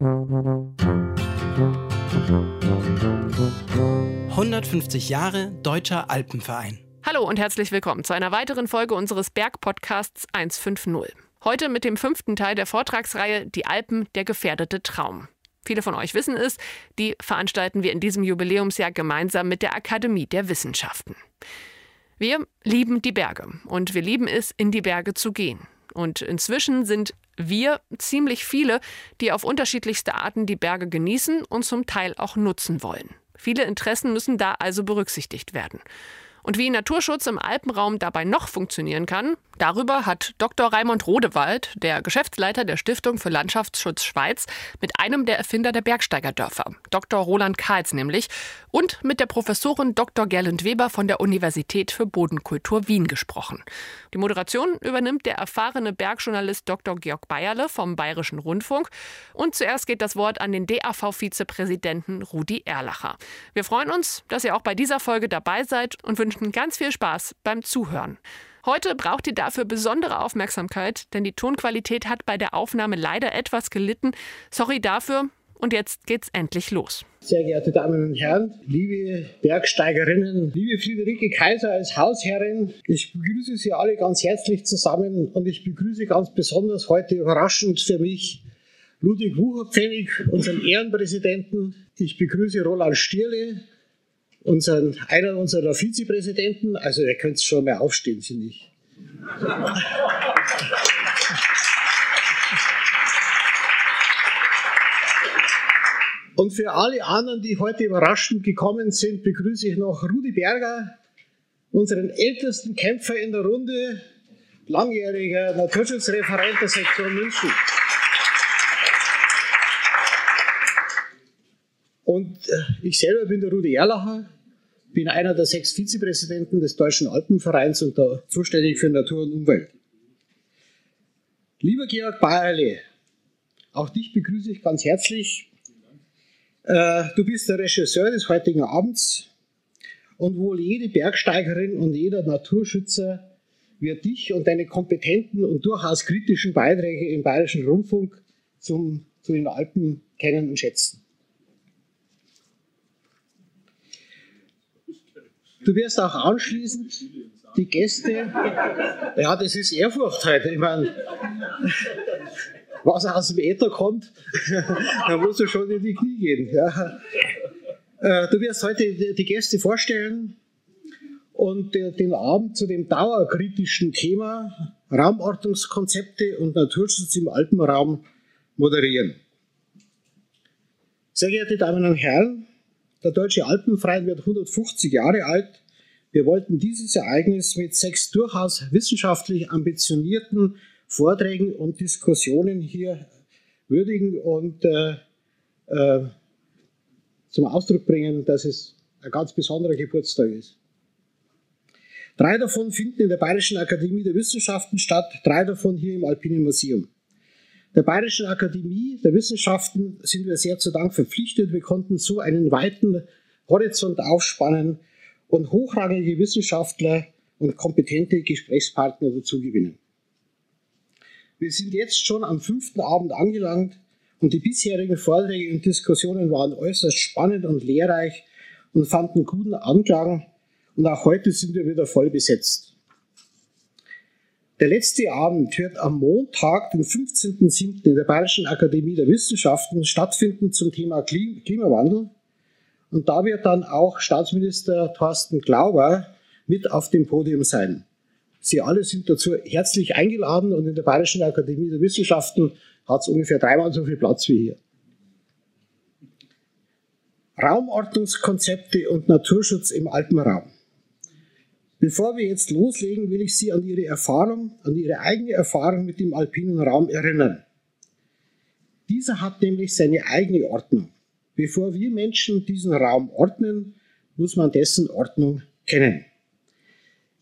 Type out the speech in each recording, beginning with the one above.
»150 Jahre Deutscher Alpenverein«. Hallo und herzlich willkommen zu einer weiteren Folge unseres Bergpodcasts 150. Heute mit dem fünften Teil der Vortragsreihe Die Alpen, der gefährdete Traum. Viele von euch wissen es, die veranstalten wir in diesem Jubiläumsjahr gemeinsam mit der Akademie der Wissenschaften. Wir lieben die Berge und wir lieben es, in die Berge zu gehen. Und inzwischen sind wir ziemlich viele, die auf unterschiedlichste Arten die Berge genießen und zum Teil auch nutzen wollen. Viele Interessen müssen da also berücksichtigt werden. Und wie Naturschutz im Alpenraum dabei noch funktionieren kann, darüber hat Dr. Raimund Rodewald, der Geschäftsleiter der Stiftung für Landschaftsschutz Schweiz, mit einem der Erfinder der Bergsteigerdörfer, Dr. Roland Kahls nämlich, und mit der Professorin Dr. Gerlend Weber von der Universität für Bodenkultur Wien gesprochen. Die Moderation übernimmt der erfahrene Bergjournalist Dr. Georg Bayerle vom Bayerischen Rundfunk. Und zuerst geht das Wort an den DAV-Vizepräsidenten Rudi Erlacher. Wir freuen uns, dass ihr auch bei dieser Folge dabei seid und wünschen wünschen ganz viel Spaß beim Zuhören. Heute braucht ihr dafür besondere Aufmerksamkeit, denn die Tonqualität hat bei der Aufnahme leider etwas gelitten. Sorry dafür. Und jetzt geht's endlich los. Sehr geehrte Damen und Herren, liebe Bergsteigerinnen, liebe Friederike Kaiser als Hausherrin, ich begrüße Sie alle ganz herzlich zusammen und ich begrüße ganz besonders heute überraschend für mich Ludwig Wucherpfennig, unseren Ehrenpräsidenten. Ich begrüße Roland Stierle, unseren, einer unserer Vizepräsidenten, also ihr könnt schon mal aufstehen, finde ich. Und für alle anderen, die heute überraschend gekommen sind, begrüße ich noch Rudi Berger, unseren ältesten Kämpfer in der Runde, langjähriger Naturschutzreferent der Sektion München. Und äh, ich selber bin der Rudi Erlacher, bin einer der sechs Vizepräsidenten des Deutschen Alpenvereins und da zuständig für Natur und Umwelt. Lieber Georg Bayerle, auch dich begrüße ich ganz herzlich. Äh, du bist der Regisseur des heutigen Abends und wohl jede Bergsteigerin und jeder Naturschützer wird dich und deine kompetenten und durchaus kritischen Beiträge im Bayerischen Rundfunk zum, zu den Alpen kennen und schätzen. Du wirst auch anschließend die Gäste, ja, das ist Ehrfurcht heute. Ich meine, was aus dem Äther kommt, da musst du schon in die Knie gehen. Ja. Äh, du wirst heute die Gäste vorstellen und den Abend zu dem dauerkritischen Thema Raumordnungskonzepte und Naturschutz im Alpenraum moderieren. Sehr geehrte Damen und Herren, der Deutsche Alpenverein wird 150 Jahre alt. Wir wollten dieses Ereignis mit sechs durchaus wissenschaftlich ambitionierten Vorträgen und Diskussionen hier würdigen und äh, äh, zum Ausdruck bringen, dass es ein ganz besonderer Geburtstag ist. Drei davon finden in der Bayerischen Akademie der Wissenschaften statt, drei davon hier im Alpinen Museum. Der Bayerischen Akademie der Wissenschaften sind wir sehr zu Dank verpflichtet. Wir konnten so einen weiten Horizont aufspannen und hochrangige Wissenschaftler und kompetente Gesprächspartner dazu gewinnen. Wir sind jetzt schon am fünften Abend angelangt und die bisherigen Vorträge und Diskussionen waren äußerst spannend und lehrreich und fanden guten Anklang und auch heute sind wir wieder voll besetzt. Der letzte Abend wird am Montag, den 15.07. in der Bayerischen Akademie der Wissenschaften stattfinden zum Thema Klimawandel. Und da wird dann auch Staatsminister Thorsten Glauber mit auf dem Podium sein. Sie alle sind dazu herzlich eingeladen und in der Bayerischen Akademie der Wissenschaften hat es ungefähr dreimal so viel Platz wie hier. Raumordnungskonzepte und Naturschutz im Alpenraum. Bevor wir jetzt loslegen, will ich Sie an Ihre Erfahrung, an Ihre eigene Erfahrung mit dem alpinen Raum erinnern. Dieser hat nämlich seine eigene Ordnung. Bevor wir Menschen diesen Raum ordnen, muss man dessen Ordnung kennen.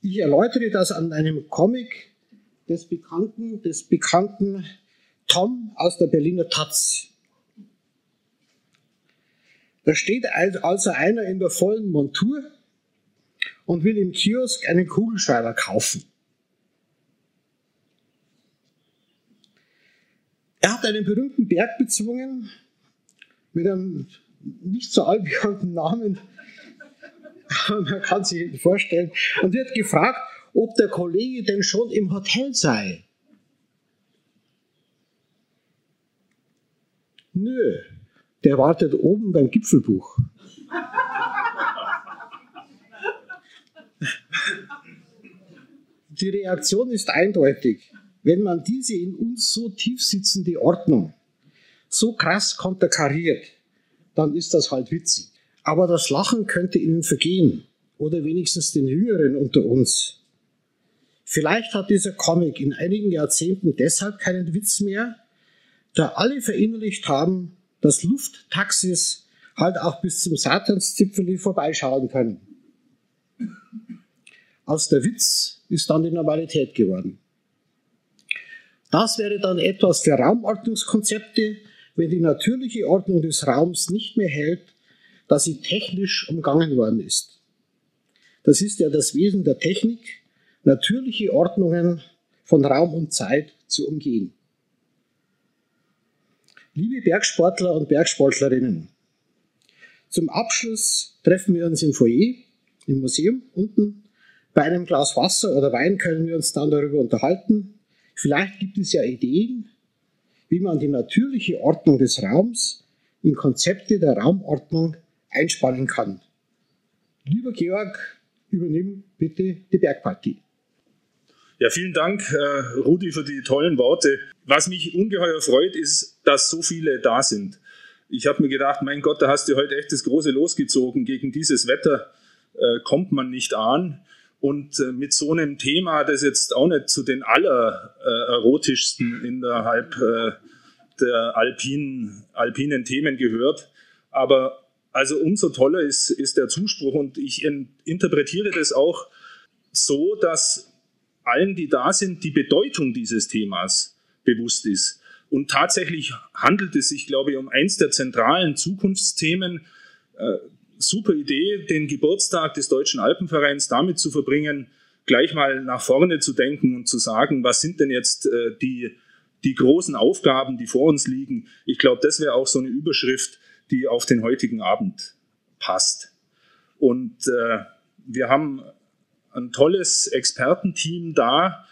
Ich erläutere das an einem Comic des bekannten, des bekannten Tom aus der Berliner Taz. Da steht also einer in der vollen Montur und will im Kiosk einen Kugelschreiber kaufen. Er hat einen berühmten Berg bezwungen mit einem nicht so allbekannten Namen. Man kann sich vorstellen. Und wird gefragt, ob der Kollege denn schon im Hotel sei. Nö, der wartet oben beim Gipfelbuch. Die Reaktion ist eindeutig. Wenn man diese in uns so tief sitzende Ordnung so krass konterkariert, dann ist das halt witzig. Aber das Lachen könnte ihnen vergehen. Oder wenigstens den Jüngeren unter uns. Vielleicht hat dieser Comic in einigen Jahrzehnten deshalb keinen Witz mehr, da alle verinnerlicht haben, dass Lufttaxis halt auch bis zum Satanszipfel vorbeischauen können. Aus der Witz ist dann die Normalität geworden. Das wäre dann etwas für Raumordnungskonzepte, wenn die natürliche Ordnung des Raums nicht mehr hält, da sie technisch umgangen worden ist. Das ist ja das Wesen der Technik, natürliche Ordnungen von Raum und Zeit zu umgehen. Liebe Bergsportler und Bergsportlerinnen, zum Abschluss treffen wir uns im Foyer, im Museum unten. Bei einem Glas Wasser oder Wein können wir uns dann darüber unterhalten. Vielleicht gibt es ja Ideen, wie man die natürliche Ordnung des Raums in Konzepte der Raumordnung einspannen kann. Lieber Georg, übernimm bitte die Bergpartie. Ja, vielen Dank, äh, Rudi, für die tollen Worte. Was mich ungeheuer freut, ist, dass so viele da sind. Ich habe mir gedacht, mein Gott, da hast du heute echt das große losgezogen. Gegen dieses Wetter äh, kommt man nicht an. Und äh, mit so einem Thema, das jetzt auch nicht zu den allererotischsten äh, innerhalb äh, der alpinen, alpinen Themen gehört. Aber also umso toller ist, ist der Zuspruch und ich in, interpretiere das auch so, dass allen, die da sind, die Bedeutung dieses Themas bewusst ist. Und tatsächlich handelt es sich, glaube ich, um eins der zentralen Zukunftsthemen. Super Idee, den Geburtstag des Deutschen Alpenvereins damit zu verbringen, gleich mal nach vorne zu denken und zu sagen, was sind denn jetzt äh, die die großen Aufgaben, die vor uns liegen. Ich glaube, das wäre auch so eine Überschrift, die auf den heutigen Abend passt. Und äh, wir haben ein tolles Expertenteam da.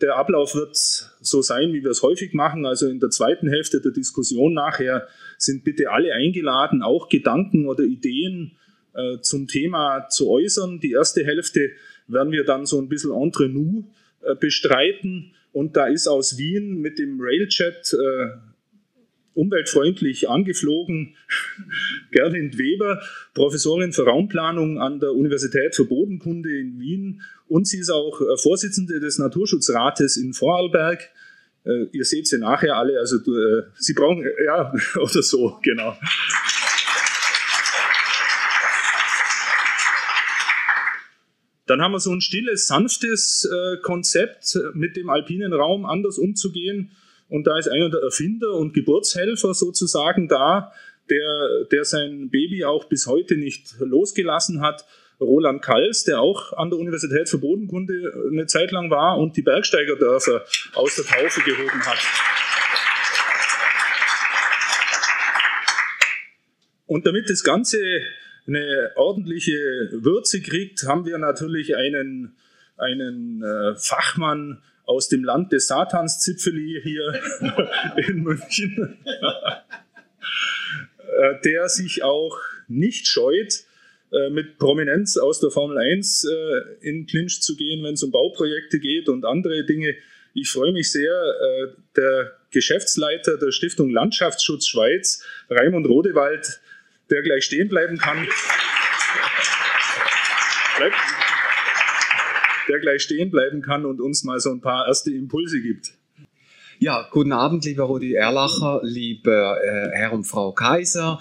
Der Ablauf wird so sein, wie wir es häufig machen. Also in der zweiten Hälfte der Diskussion nachher sind bitte alle eingeladen, auch Gedanken oder Ideen äh, zum Thema zu äußern. Die erste Hälfte werden wir dann so ein bisschen entre nous äh, bestreiten. Und da ist aus Wien mit dem Railjet äh, umweltfreundlich angeflogen Gerlind Weber, Professorin für Raumplanung an der Universität für Bodenkunde in Wien. Und sie ist auch äh, Vorsitzende des Naturschutzrates in Vorarlberg. Äh, ihr seht sie nachher alle, also äh, Sie brauchen, ja, oder so, genau. Dann haben wir so ein stilles, sanftes Konzept, mit dem alpinen Raum anders umzugehen. Und da ist einer der Erfinder und Geburtshelfer sozusagen da, der, der sein Baby auch bis heute nicht losgelassen hat. Roland Kals, der auch an der Universität für Bodenkunde eine Zeit lang war und die Bergsteigerdörfer aus der Taufe gehoben hat. Und damit das Ganze eine ordentliche Würze kriegt, haben wir natürlich einen, einen äh, Fachmann aus dem Land des Satans Zipfeli hier in München, äh, der sich auch nicht scheut, äh, mit Prominenz aus der Formel 1 äh, in Clinch zu gehen, wenn es um Bauprojekte geht und andere Dinge. Ich freue mich sehr, äh, der Geschäftsleiter der Stiftung Landschaftsschutz Schweiz, Raimund Rodewald, der gleich stehen bleiben kann. Bleib, der gleich stehen bleiben kann und uns mal so ein paar erste Impulse gibt. Ja, guten Abend, lieber Rudi Erlacher, lieber äh, Herr und Frau Kaiser.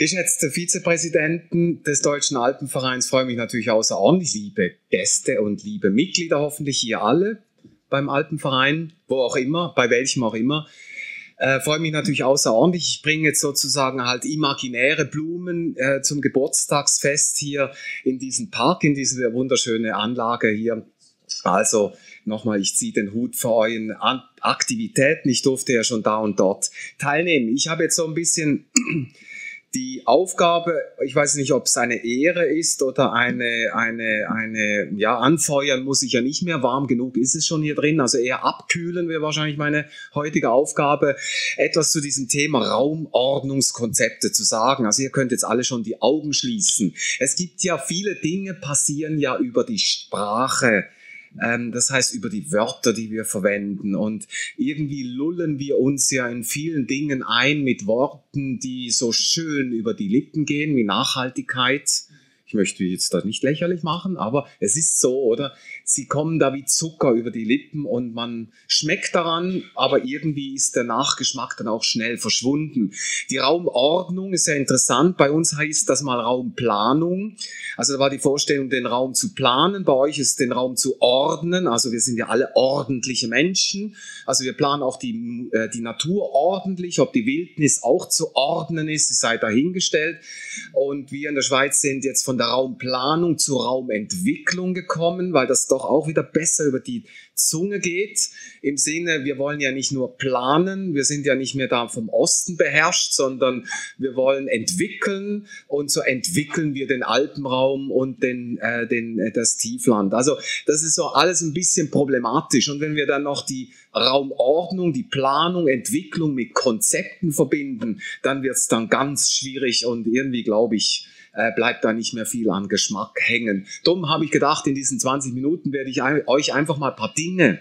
Geschätzte Vizepräsidenten des Deutschen Alpenvereins, freue mich natürlich außerordentlich, liebe Gäste und liebe Mitglieder, hoffentlich hier alle beim Alpenverein, wo auch immer, bei welchem auch immer. Äh, freue mich natürlich außerordentlich. Ich bringe jetzt sozusagen halt imaginäre Blumen äh, zum Geburtstagsfest hier in diesem Park, in diese wunderschöne Anlage hier. Also nochmal, ich ziehe den Hut für euren Aktivitäten. Ich durfte ja schon da und dort teilnehmen. Ich habe jetzt so ein bisschen die Aufgabe, ich weiß nicht, ob es eine Ehre ist oder eine, eine, eine, ja, anfeuern muss ich ja nicht mehr, warm genug ist es schon hier drin, also eher abkühlen wäre wahrscheinlich meine heutige Aufgabe, etwas zu diesem Thema Raumordnungskonzepte zu sagen. Also ihr könnt jetzt alle schon die Augen schließen. Es gibt ja viele Dinge passieren ja über die Sprache ähm, das heißt über die Wörter, die wir verwenden. Und irgendwie lullen wir uns ja in vielen Dingen ein mit Worten, die so schön über die Lippen gehen, wie Nachhaltigkeit. Ich möchte jetzt das nicht lächerlich machen, aber es ist so, oder? Sie kommen da wie Zucker über die Lippen und man schmeckt daran, aber irgendwie ist der Nachgeschmack dann auch schnell verschwunden. Die Raumordnung ist ja interessant. Bei uns heißt das mal Raumplanung. Also da war die Vorstellung, den Raum zu planen. Bei euch ist den Raum zu ordnen. Also wir sind ja alle ordentliche Menschen. Also wir planen auch die, äh, die Natur ordentlich. Ob die Wildnis auch zu ordnen ist, sei dahingestellt. Und wir in der Schweiz sind jetzt von der Raumplanung zur Raumentwicklung gekommen, weil das doch doch auch wieder besser über die Zunge geht. Im Sinne, wir wollen ja nicht nur planen, wir sind ja nicht mehr da vom Osten beherrscht, sondern wir wollen entwickeln und so entwickeln wir den Alpenraum und den, äh, den, äh, das Tiefland. Also das ist so alles ein bisschen problematisch. Und wenn wir dann noch die Raumordnung, die Planung, Entwicklung mit Konzepten verbinden, dann wird es dann ganz schwierig und irgendwie, glaube ich, äh, bleibt da nicht mehr viel an Geschmack hängen. Darum habe ich gedacht, in diesen 20 Minuten werde ich euch einfach mal ein paar Dinge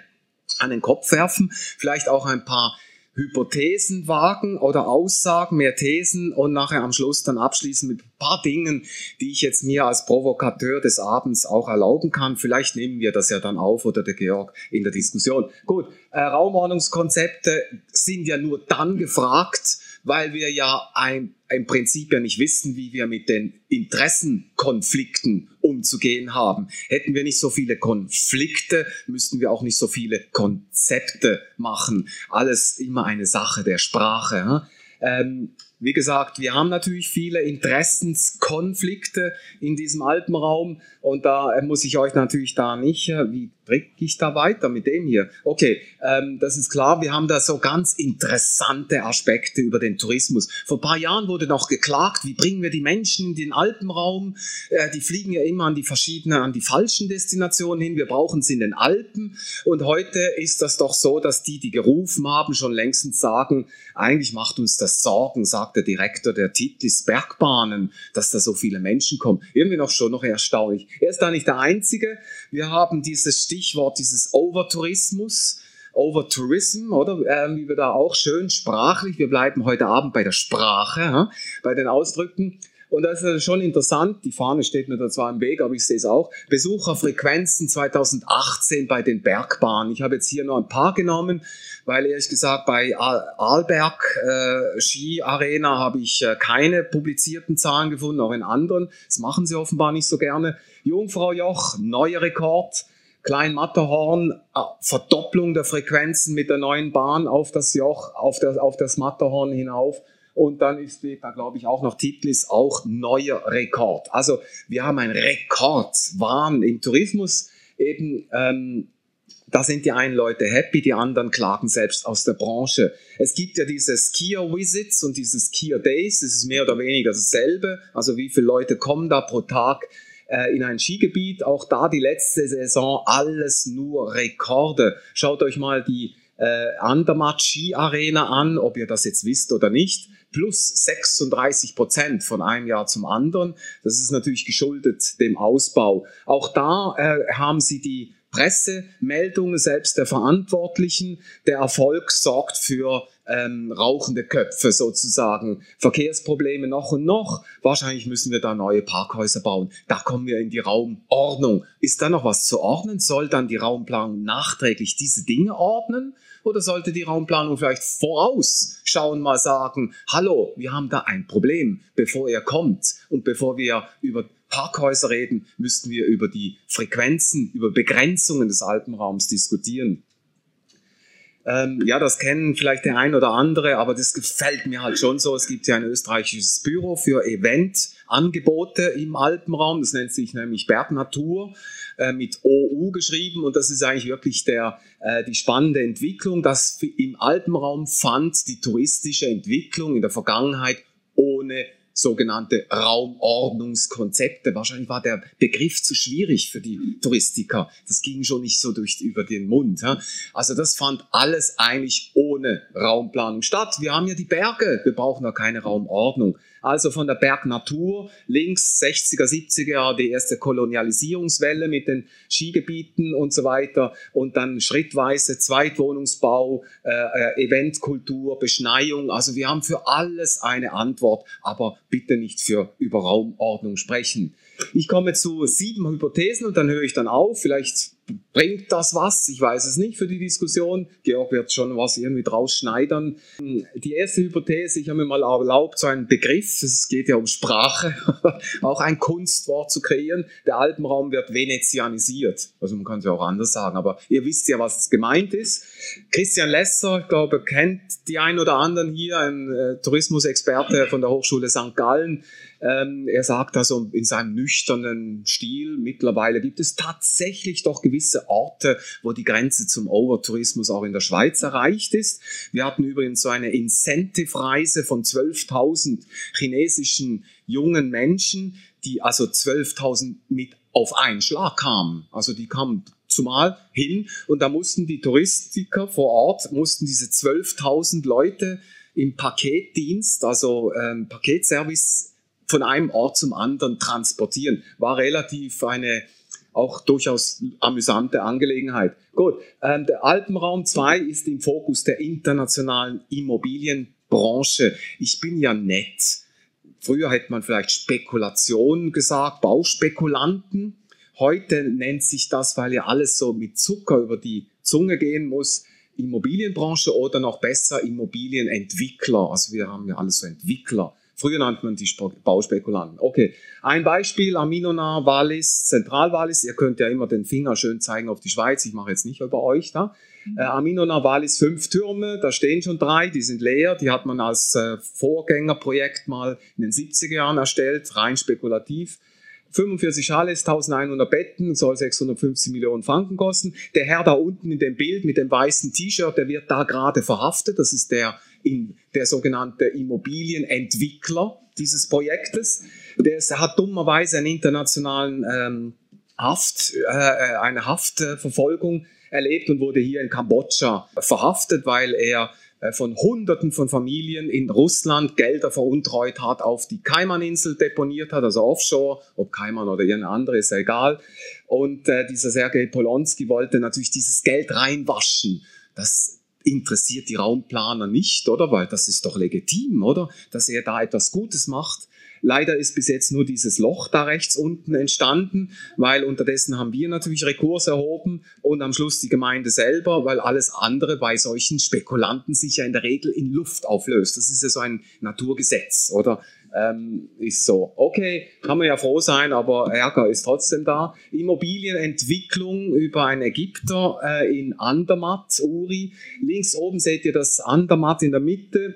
an den Kopf werfen, vielleicht auch ein paar Hypothesen wagen oder Aussagen, mehr Thesen und nachher am Schluss dann abschließen mit ein paar Dingen, die ich jetzt mir als Provokateur des Abends auch erlauben kann. Vielleicht nehmen wir das ja dann auf oder der Georg in der Diskussion. Gut, äh, Raumordnungskonzepte sind ja nur dann gefragt, weil wir ja ein, im Prinzip ja nicht wissen, wie wir mit den Interessenkonflikten umzugehen haben. Hätten wir nicht so viele Konflikte, müssten wir auch nicht so viele Konzepte machen. Alles immer eine Sache der Sprache. Ähm, wie gesagt, wir haben natürlich viele Interessenskonflikte in diesem Alpenraum und da muss ich euch natürlich da nicht, äh, wie drücke ich da weiter mit dem hier? Okay, ähm, das ist klar, wir haben da so ganz interessante Aspekte über den Tourismus. Vor ein paar Jahren wurde noch geklagt, wie bringen wir die Menschen in den Alpenraum? Äh, die fliegen ja immer an die verschiedenen, an die falschen Destinationen hin, wir brauchen sie in den Alpen und heute ist das doch so, dass die, die gerufen haben, schon längstens sagen, eigentlich macht uns das Sorgen, sagt der Direktor der Titlis Bergbahnen, dass da so viele Menschen kommen. Irgendwie noch schon noch erstaunlich. Er ist da nicht der Einzige. Wir haben dieses Stichwort, dieses Overtourismus. Overtourism, oder? Ähm, wie wir da auch schön sprachlich, wir bleiben heute Abend bei der Sprache, ja? bei den Ausdrücken. Und das ist schon interessant, die Fahne steht mir da zwar im Weg, aber ich sehe es auch. Besucherfrequenzen 2018 bei den Bergbahnen. Ich habe jetzt hier nur ein paar genommen, weil ehrlich gesagt bei Arlberg äh, Ski Arena habe ich äh, keine publizierten Zahlen gefunden, auch in anderen. Das machen sie offenbar nicht so gerne. Jungfrau Joch, neuer Rekord. Klein Matterhorn, äh, Verdopplung der Frequenzen mit der neuen Bahn auf das Joch, auf das, auf das Matterhorn hinauf. Und dann ist da, glaube ich, auch noch Titlis auch neuer Rekord. Also wir haben ein Rekordwahn im Tourismus eben. Ähm, da sind die einen Leute happy, die anderen klagen selbst aus der Branche. Es gibt ja diese Skier Visits und diese Skier Days, das ist mehr oder weniger dasselbe. Also wie viele Leute kommen da pro Tag äh, in ein Skigebiet? Auch da die letzte Saison alles nur Rekorde. Schaut euch mal die äh, Andermatt Ski Arena an, ob ihr das jetzt wisst oder nicht plus 36 Prozent von einem Jahr zum anderen. Das ist natürlich geschuldet dem Ausbau. Auch da äh, haben sie die Pressemeldungen selbst der Verantwortlichen. Der Erfolg sorgt für ähm, rauchende Köpfe sozusagen, Verkehrsprobleme noch und noch. Wahrscheinlich müssen wir da neue Parkhäuser bauen. Da kommen wir in die Raumordnung. Ist da noch was zu ordnen? Soll dann die Raumplanung nachträglich diese Dinge ordnen? Oder sollte die Raumplanung vielleicht vorausschauen, mal sagen, hallo, wir haben da ein Problem, bevor er kommt und bevor wir über Parkhäuser reden, müssten wir über die Frequenzen, über Begrenzungen des Alpenraums diskutieren. Ähm, ja, das kennen vielleicht der ein oder andere, aber das gefällt mir halt schon so. Es gibt ja ein österreichisches Büro für Eventangebote im Alpenraum. Das nennt sich nämlich Bergnatur äh, mit OU geschrieben und das ist eigentlich wirklich der, äh, die spannende Entwicklung, dass im Alpenraum fand die touristische Entwicklung in der Vergangenheit ohne sogenannte Raumordnungskonzepte. Wahrscheinlich war der Begriff zu schwierig für die Touristiker. Das ging schon nicht so durch, über den Mund. Ja. Also das fand alles eigentlich ohne Raumplanung statt. Wir haben ja die Berge, wir brauchen da keine Raumordnung. Also von der Bergnatur links 60er, 70er Jahre die erste Kolonialisierungswelle mit den Skigebieten und so weiter und dann schrittweise Zweitwohnungsbau, äh, äh, Eventkultur, Beschneiung. Also wir haben für alles eine Antwort, aber bitte nicht für über Raumordnung sprechen. Ich komme zu sieben Hypothesen und dann höre ich dann auf. Vielleicht bringt das was? Ich weiß es nicht für die Diskussion. Georg wird schon was irgendwie draus schneidern. Die erste Hypothese, ich habe mir mal erlaubt, so einen Begriff, es geht ja um Sprache, auch ein Kunstwort zu kreieren. Der Alpenraum wird venezianisiert. Also man kann es ja auch anders sagen, aber ihr wisst ja, was gemeint ist. Christian Lesser, ich glaube, kennt die ein oder anderen hier, ein äh, Tourismusexperte von der Hochschule St. Gallen. Ähm, er sagt also in seinem nüchternen Stil, mittlerweile gibt es tatsächlich doch gewisse Orte, wo die Grenze zum Overtourismus auch in der Schweiz erreicht ist. Wir hatten übrigens so eine Incentive-Reise von 12.000 chinesischen jungen Menschen, die also 12.000 mit auf einen Schlag kamen. Also die kamen zumal hin und da mussten die Touristiker vor Ort, mussten diese 12.000 Leute im Paketdienst, also ähm, Paketservice von einem Ort zum anderen transportieren. War relativ eine auch durchaus amüsante Angelegenheit. Gut, ähm, der Alpenraum 2 ist im Fokus der internationalen Immobilienbranche. Ich bin ja nett. Früher hätte man vielleicht Spekulation gesagt, Bauspekulanten. Heute nennt sich das, weil ja alles so mit Zucker über die Zunge gehen muss, Immobilienbranche oder noch besser Immobilienentwickler. Also wir haben ja alles so Entwickler Früher nannte man die Bauspekulanten. Okay, ein Beispiel, Aminona, Wallis, Zentralwallis. Ihr könnt ja immer den Finger schön zeigen auf die Schweiz. Ich mache jetzt nicht über euch da. Mhm. Äh, Aminona, Wallis, fünf Türme. Da stehen schon drei, die sind leer. Die hat man als äh, Vorgängerprojekt mal in den 70er Jahren erstellt, rein spekulativ. 45 Chalets, 1100 Betten, soll 650 Millionen Franken kosten. Der Herr da unten in dem Bild mit dem weißen T-Shirt, der wird da gerade verhaftet. Das ist der, der sogenannte Immobilienentwickler dieses Projektes. Der hat dummerweise einen internationalen ähm, Haft, äh, eine Haftverfolgung erlebt und wurde hier in Kambodscha verhaftet, weil er äh, von Hunderten von Familien in Russland Gelder veruntreut hat, auf die Kaimaninsel deponiert hat, also offshore, ob Kaiman oder irgendeine andere, ist ja egal. Und äh, dieser Sergei Polonsky wollte natürlich dieses Geld reinwaschen. Das interessiert die Raumplaner nicht, oder? Weil das ist doch legitim, oder? Dass er da etwas Gutes macht. Leider ist bis jetzt nur dieses Loch da rechts unten entstanden, weil unterdessen haben wir natürlich Rekurs erhoben und am Schluss die Gemeinde selber, weil alles andere bei solchen Spekulanten sich ja in der Regel in Luft auflöst. Das ist ja so ein Naturgesetz, oder? Ähm, ist so. Okay, kann man ja froh sein, aber Ärger ist trotzdem da. Immobilienentwicklung über einen Ägypter äh, in Andermatt, Uri. Links oben seht ihr das Andermatt in der Mitte.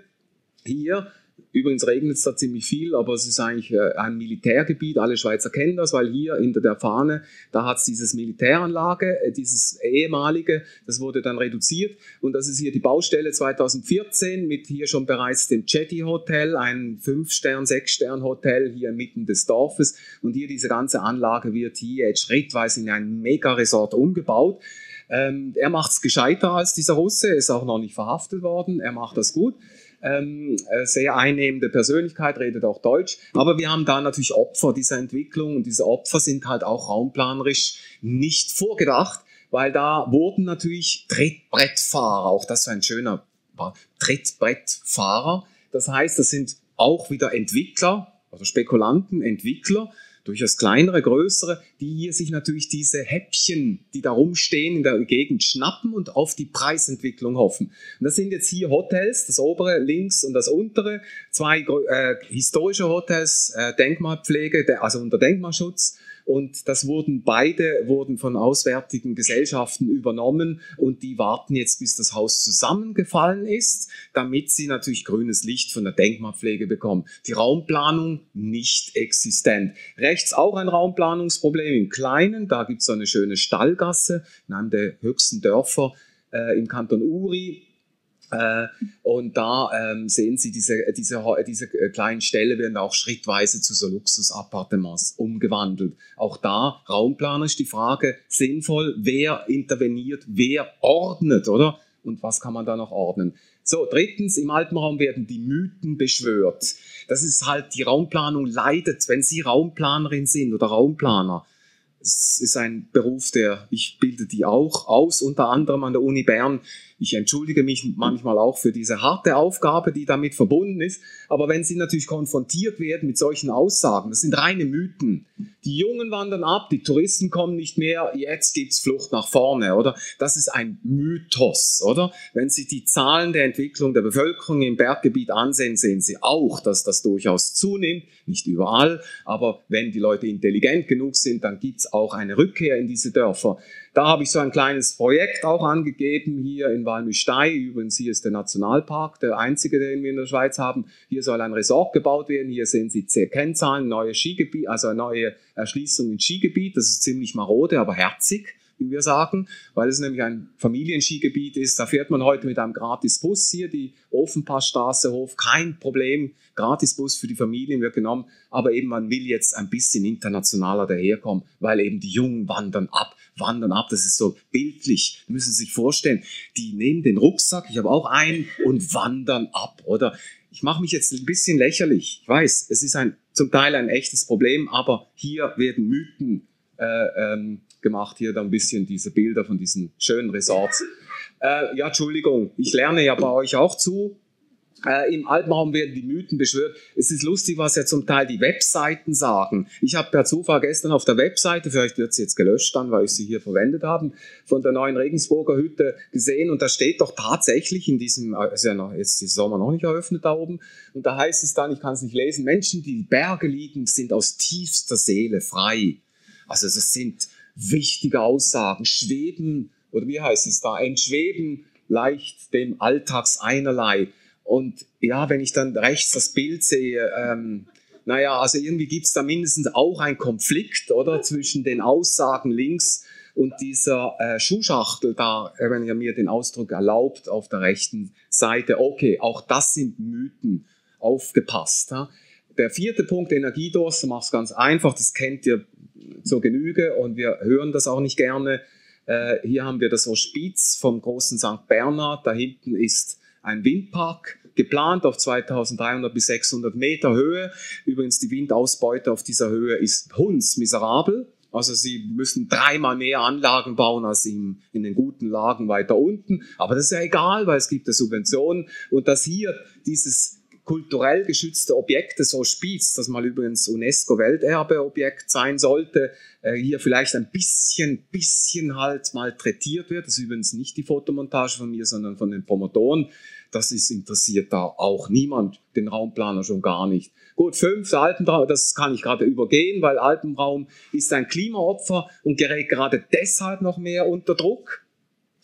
Hier Übrigens regnet es da ziemlich viel, aber es ist eigentlich äh, ein Militärgebiet. Alle Schweizer kennen das, weil hier hinter der Fahne, da hat es dieses Militäranlage, äh, dieses ehemalige, das wurde dann reduziert. Und das ist hier die Baustelle 2014 mit hier schon bereits dem Jetty Hotel, ein 5-Stern-, 6-Stern-Hotel hier mitten des Dorfes. Und hier diese ganze Anlage wird hier jetzt schrittweise in ein Mega-Resort umgebaut. Ähm, er macht es gescheiter als dieser Russe, ist auch noch nicht verhaftet worden, er macht das gut ähm, äh, sehr einnehmende Persönlichkeit, redet auch Deutsch. Aber wir haben da natürlich Opfer dieser Entwicklung und diese Opfer sind halt auch raumplanerisch nicht vorgedacht, weil da wurden natürlich Trittbrettfahrer, auch das war ein schöner Trittbrettfahrer. Das heißt, das sind auch wieder Entwickler, also Spekulanten, Entwickler, durchaus kleinere, größere, die hier sich natürlich diese Häppchen, die da rumstehen in der Gegend, schnappen und auf die Preisentwicklung hoffen. Und das sind jetzt hier Hotels, das obere links und das untere, zwei äh, historische Hotels, äh, Denkmalpflege, der, also unter Denkmalschutz und das wurden beide wurden von auswärtigen Gesellschaften übernommen und die warten jetzt, bis das Haus zusammengefallen ist, damit sie natürlich grünes Licht von der Denkmalpflege bekommen. Die Raumplanung nicht existent. Rechts auch ein Raumplanungsproblem im Kleinen, da gibt es so eine schöne Stallgasse in einem der höchsten Dörfer äh, im Kanton Uri äh, und da ähm, sehen Sie, diese, diese, diese äh, kleinen Ställe werden auch schrittweise zu so Luxusappartements umgewandelt. Auch da, Raumplaner ist die Frage, sinnvoll, wer interveniert, wer ordnet, oder? Und was kann man da noch ordnen? So, drittens, im Alpenraum werden die Mythen beschwört. Das ist halt, die Raumplanung leidet, wenn Sie Raumplanerin sind oder Raumplaner. Es ist ein Beruf, der, ich bilde die auch aus, unter anderem an der Uni Bern ich entschuldige mich manchmal auch für diese harte Aufgabe, die damit verbunden ist. Aber wenn Sie natürlich konfrontiert werden mit solchen Aussagen, das sind reine Mythen. Die Jungen wandern ab, die Touristen kommen nicht mehr, jetzt gibt's Flucht nach vorne, oder? Das ist ein Mythos, oder? Wenn Sie die Zahlen der Entwicklung der Bevölkerung im Berggebiet ansehen, sehen Sie auch, dass das durchaus zunimmt. Nicht überall, aber wenn die Leute intelligent genug sind, dann gibt's auch eine Rückkehr in diese Dörfer. Da habe ich so ein kleines Projekt auch angegeben hier in Walmüstei. Übrigens, hier ist der Nationalpark, der einzige, den wir in der Schweiz haben. Hier soll ein Resort gebaut werden. Hier sehen Sie Kennzahlen, neue Skigebiet, also eine neue Erschließung ins Skigebiet. Das ist ziemlich marode, aber herzig wie wir sagen, weil es nämlich ein Familienskigebiet ist. Da fährt man heute mit einem Gratisbus hier, die Ofenpassstraße hoch, kein Problem. Gratisbus für die Familien wird genommen, aber eben man will jetzt ein bisschen internationaler daherkommen, weil eben die Jungen wandern ab, wandern ab. Das ist so bildlich. müssen Sie sich vorstellen, die nehmen den Rucksack, ich habe auch einen, und wandern ab, oder? Ich mache mich jetzt ein bisschen lächerlich. Ich weiß, es ist ein, zum Teil ein echtes Problem, aber hier werden Mythen äh, ähm, gemacht, hier dann ein bisschen diese Bilder von diesen schönen Resorts. Äh, ja, Entschuldigung, ich lerne ja bei euch auch zu. Äh, Im Alpenraum werden die Mythen beschwört. Es ist lustig, was ja zum Teil die Webseiten sagen. Ich habe per Zufall gestern auf der Webseite, vielleicht wird sie jetzt gelöscht dann, weil ich sie hier verwendet habe, von der neuen Regensburger Hütte gesehen und da steht doch tatsächlich in diesem, äh, ist ja noch, jetzt ist Sommer noch nicht eröffnet da oben, und da heißt es dann, ich kann es nicht lesen, Menschen, die Berge liegen, sind aus tiefster Seele frei. Also das sind wichtige Aussagen, schweben, oder wie heißt es da, entschweben leicht dem Alltags einerlei. Und ja, wenn ich dann rechts das Bild sehe, ähm, naja, also irgendwie gibt es da mindestens auch einen Konflikt, oder, zwischen den Aussagen links und dieser äh, Schuhschachtel da, äh, wenn ihr mir den Ausdruck erlaubt, auf der rechten Seite. Okay, auch das sind Mythen. Aufgepasst. Ja? Der vierte Punkt, Energiedurst, mach's ganz einfach, das kennt ihr zur Genüge und wir hören das auch nicht gerne. Äh, hier haben wir das Hospiz vom großen St. Bernhard. Da hinten ist ein Windpark geplant auf 2300 bis 600 Meter Höhe. Übrigens, die Windausbeute auf dieser Höhe ist hundsmiserabel. Also sie müssen dreimal mehr Anlagen bauen als in, in den guten Lagen weiter unten. Aber das ist ja egal, weil es gibt ja Subventionen. Und dass hier dieses kulturell geschützte Objekte so Hospiz, das mal übrigens UNESCO-Welterbeobjekt sein sollte, äh, hier vielleicht ein bisschen, bisschen halt malträtiert wird. Das ist übrigens nicht die Fotomontage von mir, sondern von den Promotoren. Das ist interessiert da auch niemand, den Raumplaner schon gar nicht. Gut, fünf, Alpenraum, das kann ich gerade übergehen, weil Alpenraum ist ein Klimaopfer und gerät gerade deshalb noch mehr unter Druck.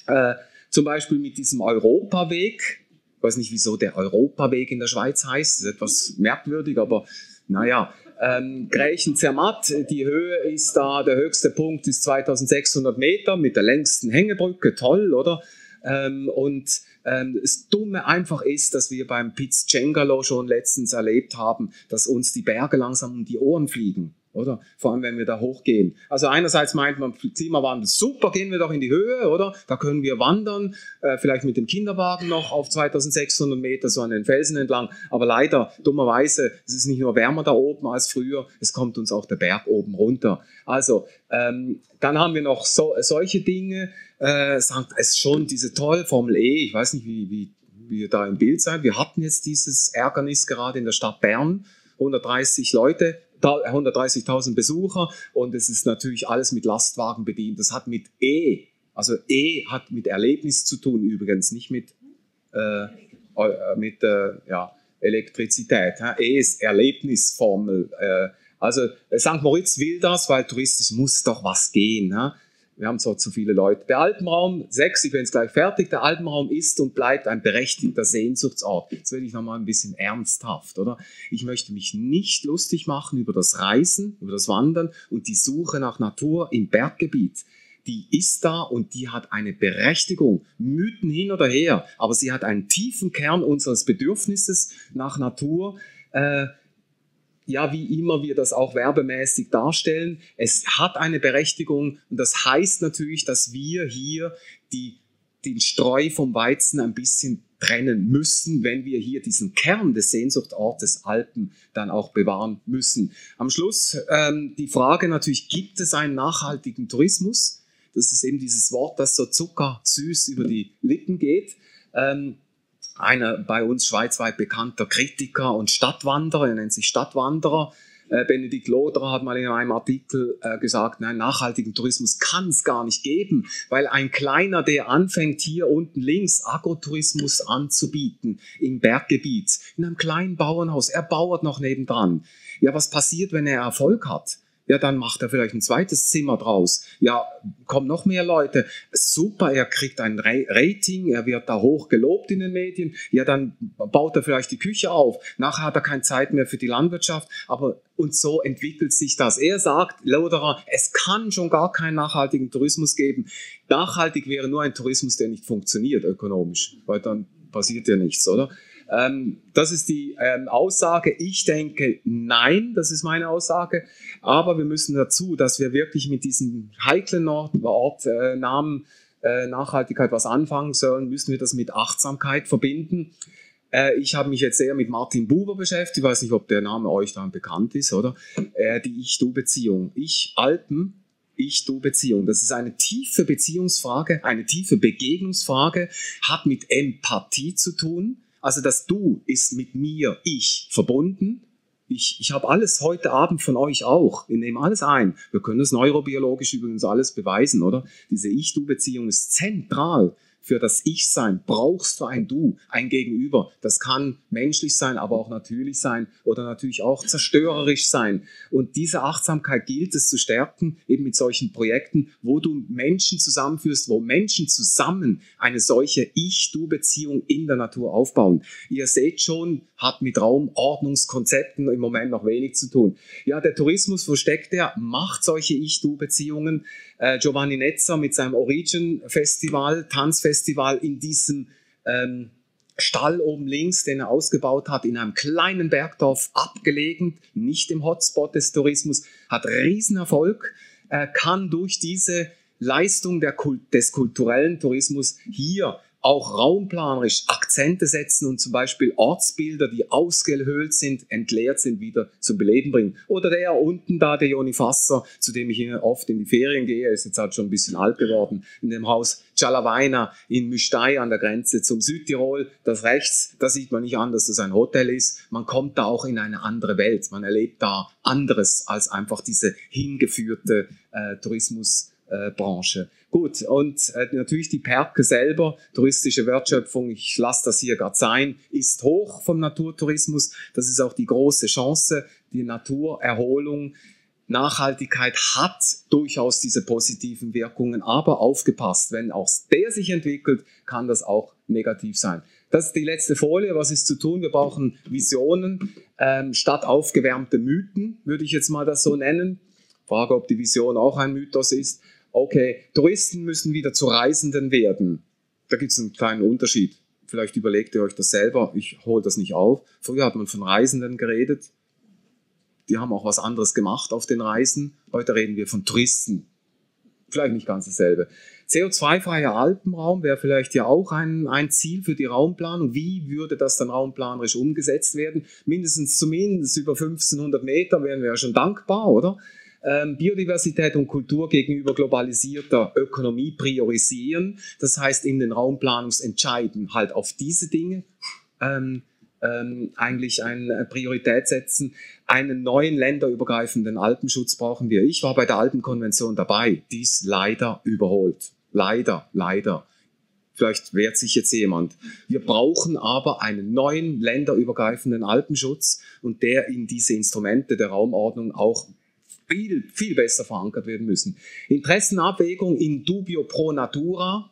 Äh, zum Beispiel mit diesem Europaweg, ich weiß nicht, wieso der Europaweg in der Schweiz heißt. Das ist etwas merkwürdig, aber naja. Ähm, Grächen-Zermatt, die Höhe ist da, der höchste Punkt ist 2600 Meter mit der längsten Hängebrücke, toll, oder? Ähm, und ähm, das Dumme einfach ist, dass wir beim Piz Cengalo schon letztens erlebt haben, dass uns die Berge langsam um die Ohren fliegen oder? Vor allem, wenn wir da hochgehen. Also einerseits meint man, Klimawandel, super, gehen wir doch in die Höhe, oder? Da können wir wandern, äh, vielleicht mit dem Kinderwagen noch auf 2600 Meter so an den Felsen entlang. Aber leider, dummerweise, es ist nicht nur wärmer da oben als früher, es kommt uns auch der Berg oben runter. Also, ähm, dann haben wir noch so, solche Dinge, äh, sagt es schon diese tolle Formel E, ich weiß nicht, wie, wie, wie ihr da im Bild seid. Wir hatten jetzt dieses Ärgernis gerade in der Stadt Bern, 130 Leute 130.000 Besucher und es ist natürlich alles mit Lastwagen bedient. Das hat mit E, also E hat mit Erlebnis zu tun übrigens, nicht mit, äh, mit äh, ja, Elektrizität. E ist Erlebnisformel. Äh, Also äh, St. Moritz will das, weil touristisch muss doch was gehen. Wir haben zwar zu viele Leute. Der Alpenraum, sechs, ich bin jetzt gleich fertig, der Alpenraum ist und bleibt ein berechtigter Sehnsuchtsort. Jetzt werde ich nochmal ein bisschen ernsthaft, oder? Ich möchte mich nicht lustig machen über das Reisen, über das Wandern und die Suche nach Natur im Berggebiet die ist da und die hat eine Berechtigung. Mythen hin oder her, aber sie hat einen tiefen Kern unseres Bedürfnisses nach Natur. Äh, ja, wie immer wir das auch werbemäßig darstellen. Es hat eine Berechtigung und das heißt natürlich, dass wir hier die, den Streu vom Weizen ein bisschen trennen müssen, wenn wir hier diesen Kern des Sehnsuchtortes Alpen dann auch bewahren müssen. Am Schluss ähm, die Frage natürlich, gibt es einen nachhaltigen Tourismus? Das ist eben dieses Wort, das so zuckersüß über die Lippen geht. Ähm, einer bei uns schweizweit bekannter Kritiker und Stadtwanderer, er nennt sich Stadtwanderer, äh, Benedikt Loderer hat mal in einem Artikel äh, gesagt, nein, nachhaltigen Tourismus kann es gar nicht geben, weil ein kleiner, der anfängt hier unten links Agrotourismus anzubieten im Berggebiet, in einem kleinen Bauernhaus, er bauert noch nebendran. Ja, was passiert, wenn er Erfolg hat? Ja, dann macht er vielleicht ein zweites Zimmer draus. Ja, kommen noch mehr Leute. Super, er kriegt ein Rating, er wird da hoch gelobt in den Medien. Ja, dann baut er vielleicht die Küche auf. Nachher hat er keine Zeit mehr für die Landwirtschaft. Aber und so entwickelt sich das. Er sagt, Lauderer, es kann schon gar keinen nachhaltigen Tourismus geben. Nachhaltig wäre nur ein Tourismus, der nicht funktioniert ökonomisch, weil dann passiert ja nichts, oder? Ähm, das ist die ähm, Aussage. Ich denke, nein, das ist meine Aussage. Aber wir müssen dazu, dass wir wirklich mit diesem heiklen Ortnamen äh, äh, Nachhaltigkeit was anfangen sollen, müssen wir das mit Achtsamkeit verbinden. Äh, ich habe mich jetzt sehr mit Martin Buber beschäftigt. Ich weiß nicht, ob der Name euch dann bekannt ist, oder? Die Ich-Du-Beziehung. Ich, Alpen, ich-Du-Beziehung. Das ist eine tiefe Beziehungsfrage, eine tiefe Begegnungsfrage, hat mit Empathie zu tun also das Du ist mit mir, ich, verbunden. Ich, ich habe alles heute Abend von euch auch. Wir nehmen alles ein. Wir können das neurobiologisch übrigens alles beweisen, oder? Diese Ich-Du-Beziehung ist zentral für das Ich-Sein brauchst du ein Du, ein Gegenüber. Das kann menschlich sein, aber auch natürlich sein oder natürlich auch zerstörerisch sein. Und diese Achtsamkeit gilt es zu stärken, eben mit solchen Projekten, wo du Menschen zusammenführst, wo Menschen zusammen eine solche Ich-Du-Beziehung in der Natur aufbauen. Ihr seht schon, hat mit Raumordnungskonzepten im Moment noch wenig zu tun. Ja, der Tourismus, wo steckt der? Macht solche Ich-Du-Beziehungen. Äh, Giovanni Netzer mit seinem Origin Festival, Tanzfestival in diesem ähm, Stall oben links, den er ausgebaut hat, in einem kleinen Bergdorf abgelegen, nicht im Hotspot des Tourismus, hat Riesenerfolg, äh, kann durch diese Leistung Kult des kulturellen Tourismus hier auch raumplanerisch Akzente setzen und zum Beispiel Ortsbilder, die ausgehöhlt sind, entleert sind, wieder zum Beleben bringen. Oder der unten da, der Joni Fasser, zu dem ich oft in die Ferien gehe, ist jetzt halt schon ein bisschen alt geworden, in dem Haus Cialavaina in Müstei an der Grenze zum Südtirol. Das rechts, da sieht man nicht an, dass das ein Hotel ist. Man kommt da auch in eine andere Welt. Man erlebt da anderes als einfach diese hingeführte äh, Tourismusbranche. Äh, Gut, und äh, natürlich die Perke selber, touristische Wertschöpfung, ich lasse das hier gerade sein, ist hoch vom Naturtourismus. Das ist auch die große Chance, die Naturerholung. Nachhaltigkeit hat durchaus diese positiven Wirkungen, aber aufgepasst, wenn auch der sich entwickelt, kann das auch negativ sein. Das ist die letzte Folie. Was ist zu tun? Wir brauchen Visionen ähm, statt aufgewärmte Mythen, würde ich jetzt mal das so nennen. Frage, ob die Vision auch ein Mythos ist okay, Touristen müssen wieder zu Reisenden werden. Da gibt es einen kleinen Unterschied. Vielleicht überlegt ihr euch das selber. Ich hole das nicht auf. Früher hat man von Reisenden geredet. Die haben auch was anderes gemacht auf den Reisen. Heute reden wir von Touristen. Vielleicht nicht ganz dasselbe. CO2-freier Alpenraum wäre vielleicht ja auch ein, ein Ziel für die Raumplanung. Wie würde das dann raumplanerisch umgesetzt werden? Mindestens zumindest über 1500 Meter wären wir ja schon dankbar, oder? Ähm, Biodiversität und Kultur gegenüber globalisierter Ökonomie priorisieren. Das heißt, in den Raumplanungsentscheiden halt auf diese Dinge ähm, ähm, eigentlich eine Priorität setzen. Einen neuen länderübergreifenden Alpenschutz brauchen wir. Ich war bei der Alpenkonvention dabei. Dies leider überholt. Leider, leider. Vielleicht wehrt sich jetzt jemand. Wir brauchen aber einen neuen länderübergreifenden Alpenschutz und der in diese Instrumente der Raumordnung auch viel, viel besser verankert werden müssen. Interessenabwägung in dubio pro natura,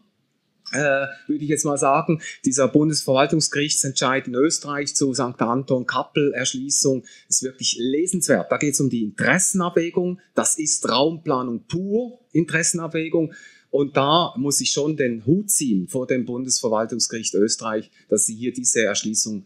äh, würde ich jetzt mal sagen, dieser Bundesverwaltungsgerichtsentscheid in Österreich zu St. Anton Kappel Erschließung ist wirklich lesenswert. Da geht es um die Interessenabwägung. Das ist Raumplanung pur, Interessenabwägung. Und da muss ich schon den Hut ziehen vor dem Bundesverwaltungsgericht Österreich, dass sie hier diese Erschließung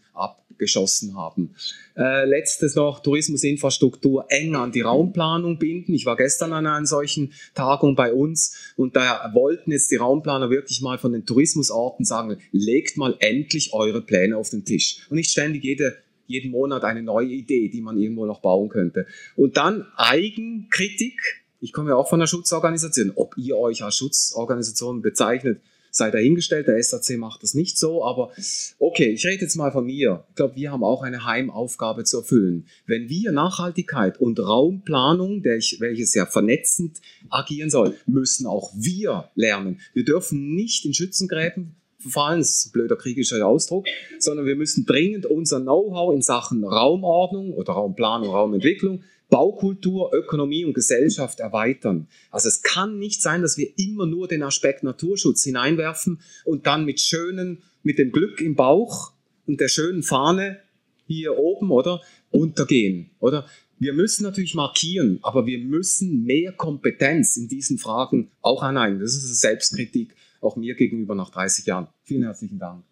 abgeschossen haben. Äh, letztes noch, Tourismusinfrastruktur eng an die Raumplanung binden. Ich war gestern an einer solchen Tagung bei uns und da wollten jetzt die Raumplaner wirklich mal von den Tourismusorten sagen, legt mal endlich eure Pläne auf den Tisch. Und nicht ständig jede jeden Monat eine neue Idee, die man irgendwo noch bauen könnte. Und dann Eigenkritik, ich komme ja auch von einer Schutzorganisation. Ob ihr euch als Schutzorganisation bezeichnet, sei dahingestellt. Der SAC macht das nicht so, aber okay, ich rede jetzt mal von mir. Ich glaube, wir haben auch eine Heimaufgabe zu erfüllen. Wenn wir Nachhaltigkeit und Raumplanung, welches ja vernetzend agieren soll, müssen auch wir lernen. Wir dürfen nicht in Schützengräben verfallen, das ist ein blöder kriegischer Ausdruck, sondern wir müssen dringend unser Know-how in Sachen Raumordnung oder Raumplanung, Raumentwicklung Baukultur, Ökonomie und Gesellschaft erweitern. Also es kann nicht sein, dass wir immer nur den Aspekt Naturschutz hineinwerfen und dann mit schönen, mit dem Glück im Bauch und der schönen Fahne hier oben, oder, untergehen, oder? Wir müssen natürlich markieren, aber wir müssen mehr Kompetenz in diesen Fragen auch aneignen. Das ist eine Selbstkritik, auch mir gegenüber nach 30 Jahren. Vielen herzlichen Dank.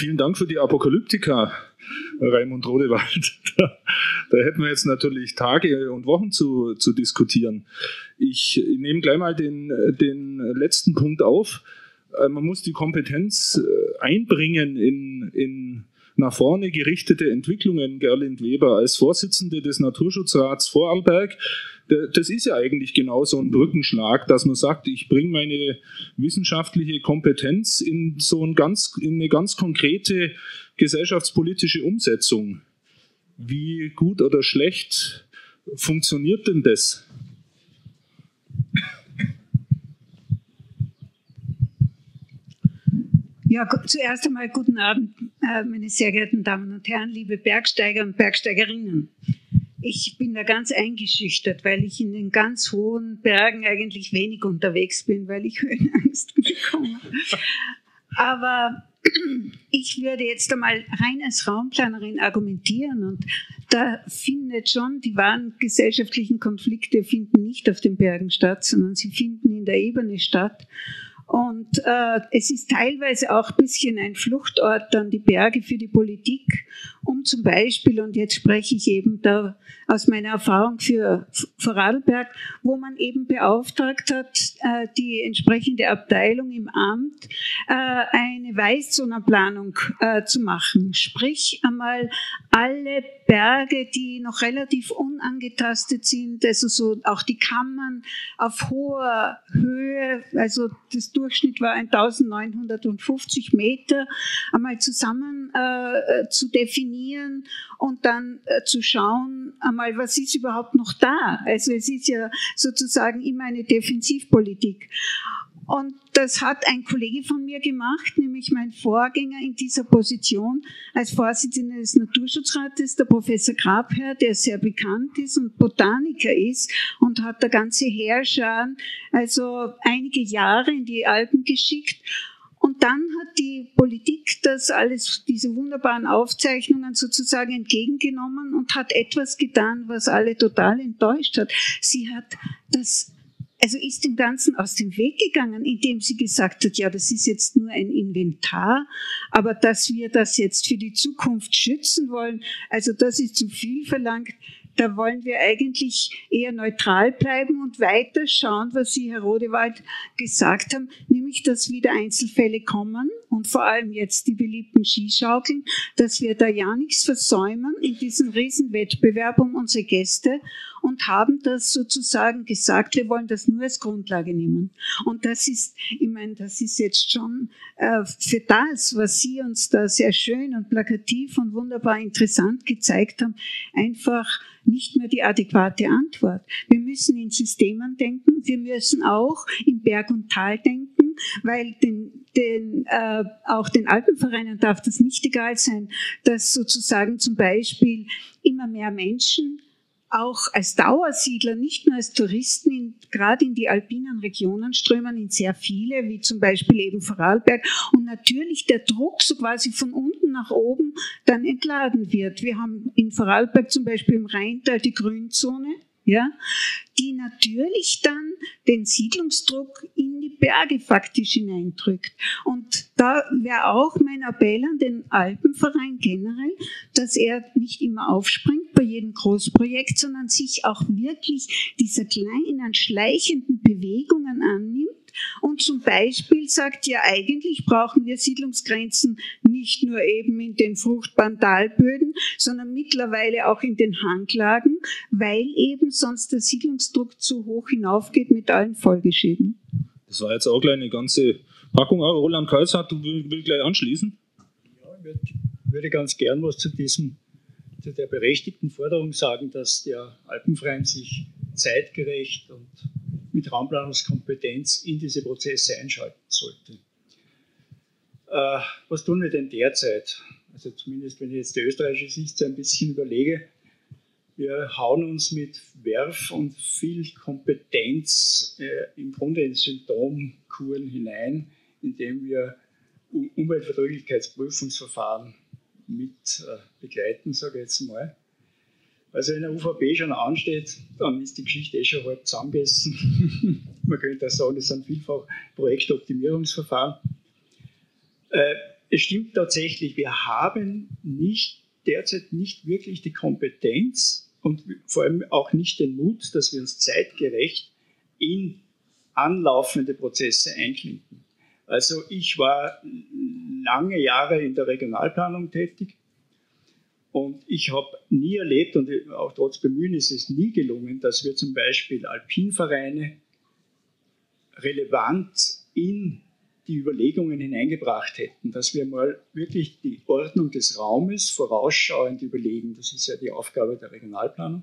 Vielen Dank für die Apokalyptika, Raimund Rodewald. Da, da hätten wir jetzt natürlich Tage und Wochen zu, zu diskutieren. Ich, nehme gleich mal den, den letzten Punkt auf. Äh, man muss die Kompetenz äh, einbringen in, in nach vorne gerichtete Entwicklungen. Gerlind Weber als Vorsitzende des Naturschutzrats Vorarlberg das ist ja eigentlich genau so ein Brückenschlag, dass man sagt, ich bringe meine wissenschaftliche Kompetenz in so ein ganz, in eine ganz konkrete gesellschaftspolitische Umsetzung. Wie gut oder schlecht funktioniert denn das? Ja, zuerst einmal guten Abend, äh, meine sehr geehrten Damen und Herren, liebe Bergsteiger und Bergsteigerinnen. Ich bin da ganz eingeschüchtert, weil ich in den ganz hohen Bergen eigentlich wenig unterwegs bin, weil ich Höhenangst bekomme. Aber ich würde jetzt einmal rein als Raumplanerin argumentieren und da findet schon, die wahren gesellschaftlichen Konflikte finden nicht auf den Bergen statt, sondern sie finden in der Ebene statt. Und äh, es ist teilweise auch ein bisschen ein Fluchtort dann die Berge für die Politik, um zum Beispiel, und jetzt spreche ich eben da aus meiner Erfahrung für Vorarlberg, wo man eben beauftragt hat, äh, die entsprechende Abteilung im Amt, äh, eine Weißzonenplanung äh, zu machen. Sprich einmal alle Berge, die noch relativ unangetastet sind, also so auch die Kammern auf hoher Höhe, also das Durchschnitt war 1950 Meter, einmal zusammen äh, zu definieren und dann äh, zu schauen, einmal, was ist überhaupt noch da? Also es ist ja sozusagen immer eine Defensivpolitik. Und das hat ein Kollege von mir gemacht, nämlich mein Vorgänger in dieser Position als Vorsitzender des Naturschutzrates, der Professor Grabherr, der sehr bekannt ist und Botaniker ist und hat der ganze Heerscharen also einige Jahre in die Alpen geschickt. Und dann hat die Politik das alles, diese wunderbaren Aufzeichnungen sozusagen entgegengenommen und hat etwas getan, was alle total enttäuscht hat. Sie hat das also ist dem Ganzen aus dem Weg gegangen, indem sie gesagt hat, ja, das ist jetzt nur ein Inventar, aber dass wir das jetzt für die Zukunft schützen wollen, also das ist zu viel verlangt. Da wollen wir eigentlich eher neutral bleiben und weiter schauen, was Sie, Herr Rodewald, gesagt haben, nämlich, dass wieder Einzelfälle kommen und vor allem jetzt die beliebten Skischaukeln, dass wir da ja nichts versäumen in diesem Riesenwettbewerb um unsere Gäste und haben das sozusagen gesagt, wir wollen das nur als Grundlage nehmen. Und das ist, ich meine, das ist jetzt schon äh, für das, was Sie uns da sehr schön und plakativ und wunderbar interessant gezeigt haben, einfach nicht mehr die adäquate Antwort. Wir müssen in Systemen denken, wir müssen auch in Berg und Tal denken, weil den, den, äh, auch den Alpenvereinen darf das nicht egal sein, dass sozusagen zum Beispiel immer mehr Menschen auch als Dauersiedler, nicht nur als Touristen, in, gerade in die alpinen Regionen strömen in sehr viele, wie zum Beispiel eben Vorarlberg. Und natürlich der Druck so quasi von unten nach oben dann entladen wird. Wir haben in Vorarlberg zum Beispiel im Rheintal die Grünzone ja, die natürlich dann den Siedlungsdruck in die Berge faktisch hineindrückt. Und da wäre auch mein Appell an den Alpenverein generell, dass er nicht immer aufspringt bei jedem Großprojekt, sondern sich auch wirklich dieser kleinen, schleichenden Bewegungen annimmt und zum Beispiel sagt ja, eigentlich brauchen wir Siedlungsgrenzen nicht nur eben in den fruchtbaren Talböden, sondern mittlerweile auch in den Hanglagen, weil eben sonst der Siedlungsdruck zu hoch hinaufgeht mit allen Folgeschäden. Das war jetzt auch gleich eine ganze Packung. Roland Kaiser, du will, will gleich anschließen? Ja, ich würde ganz gern was zu diesem zu der berechtigten Forderung sagen, dass der Alpenverein sich zeitgerecht und mit Raumplanungskompetenz in diese Prozesse einschalten sollte. Äh, was tun wir denn derzeit? Also zumindest, wenn ich jetzt die österreichische Sicht so ein bisschen überlege, wir hauen uns mit Werf und viel Kompetenz äh, im Grunde in Symptomkuren hinein, indem wir Umweltverträglichkeitsprüfungsverfahren mit äh, begleiten, sage ich jetzt mal. Also wenn der UVP schon ansteht, dann ist die Geschichte eh schon halb zusammengegessen. Man könnte auch sagen, das sind vielfach Projektoptimierungsverfahren. Äh, es stimmt tatsächlich, wir haben nicht, derzeit nicht wirklich die Kompetenz und vor allem auch nicht den Mut, dass wir uns zeitgerecht in anlaufende Prozesse einklinken. Also ich war lange Jahre in der Regionalplanung tätig und ich habe nie erlebt, und auch trotz Bemühen ist es nie gelungen, dass wir zum Beispiel Alpinvereine relevant in die Überlegungen hineingebracht hätten, dass wir mal wirklich die Ordnung des Raumes vorausschauend überlegen. Das ist ja die Aufgabe der Regionalplanung.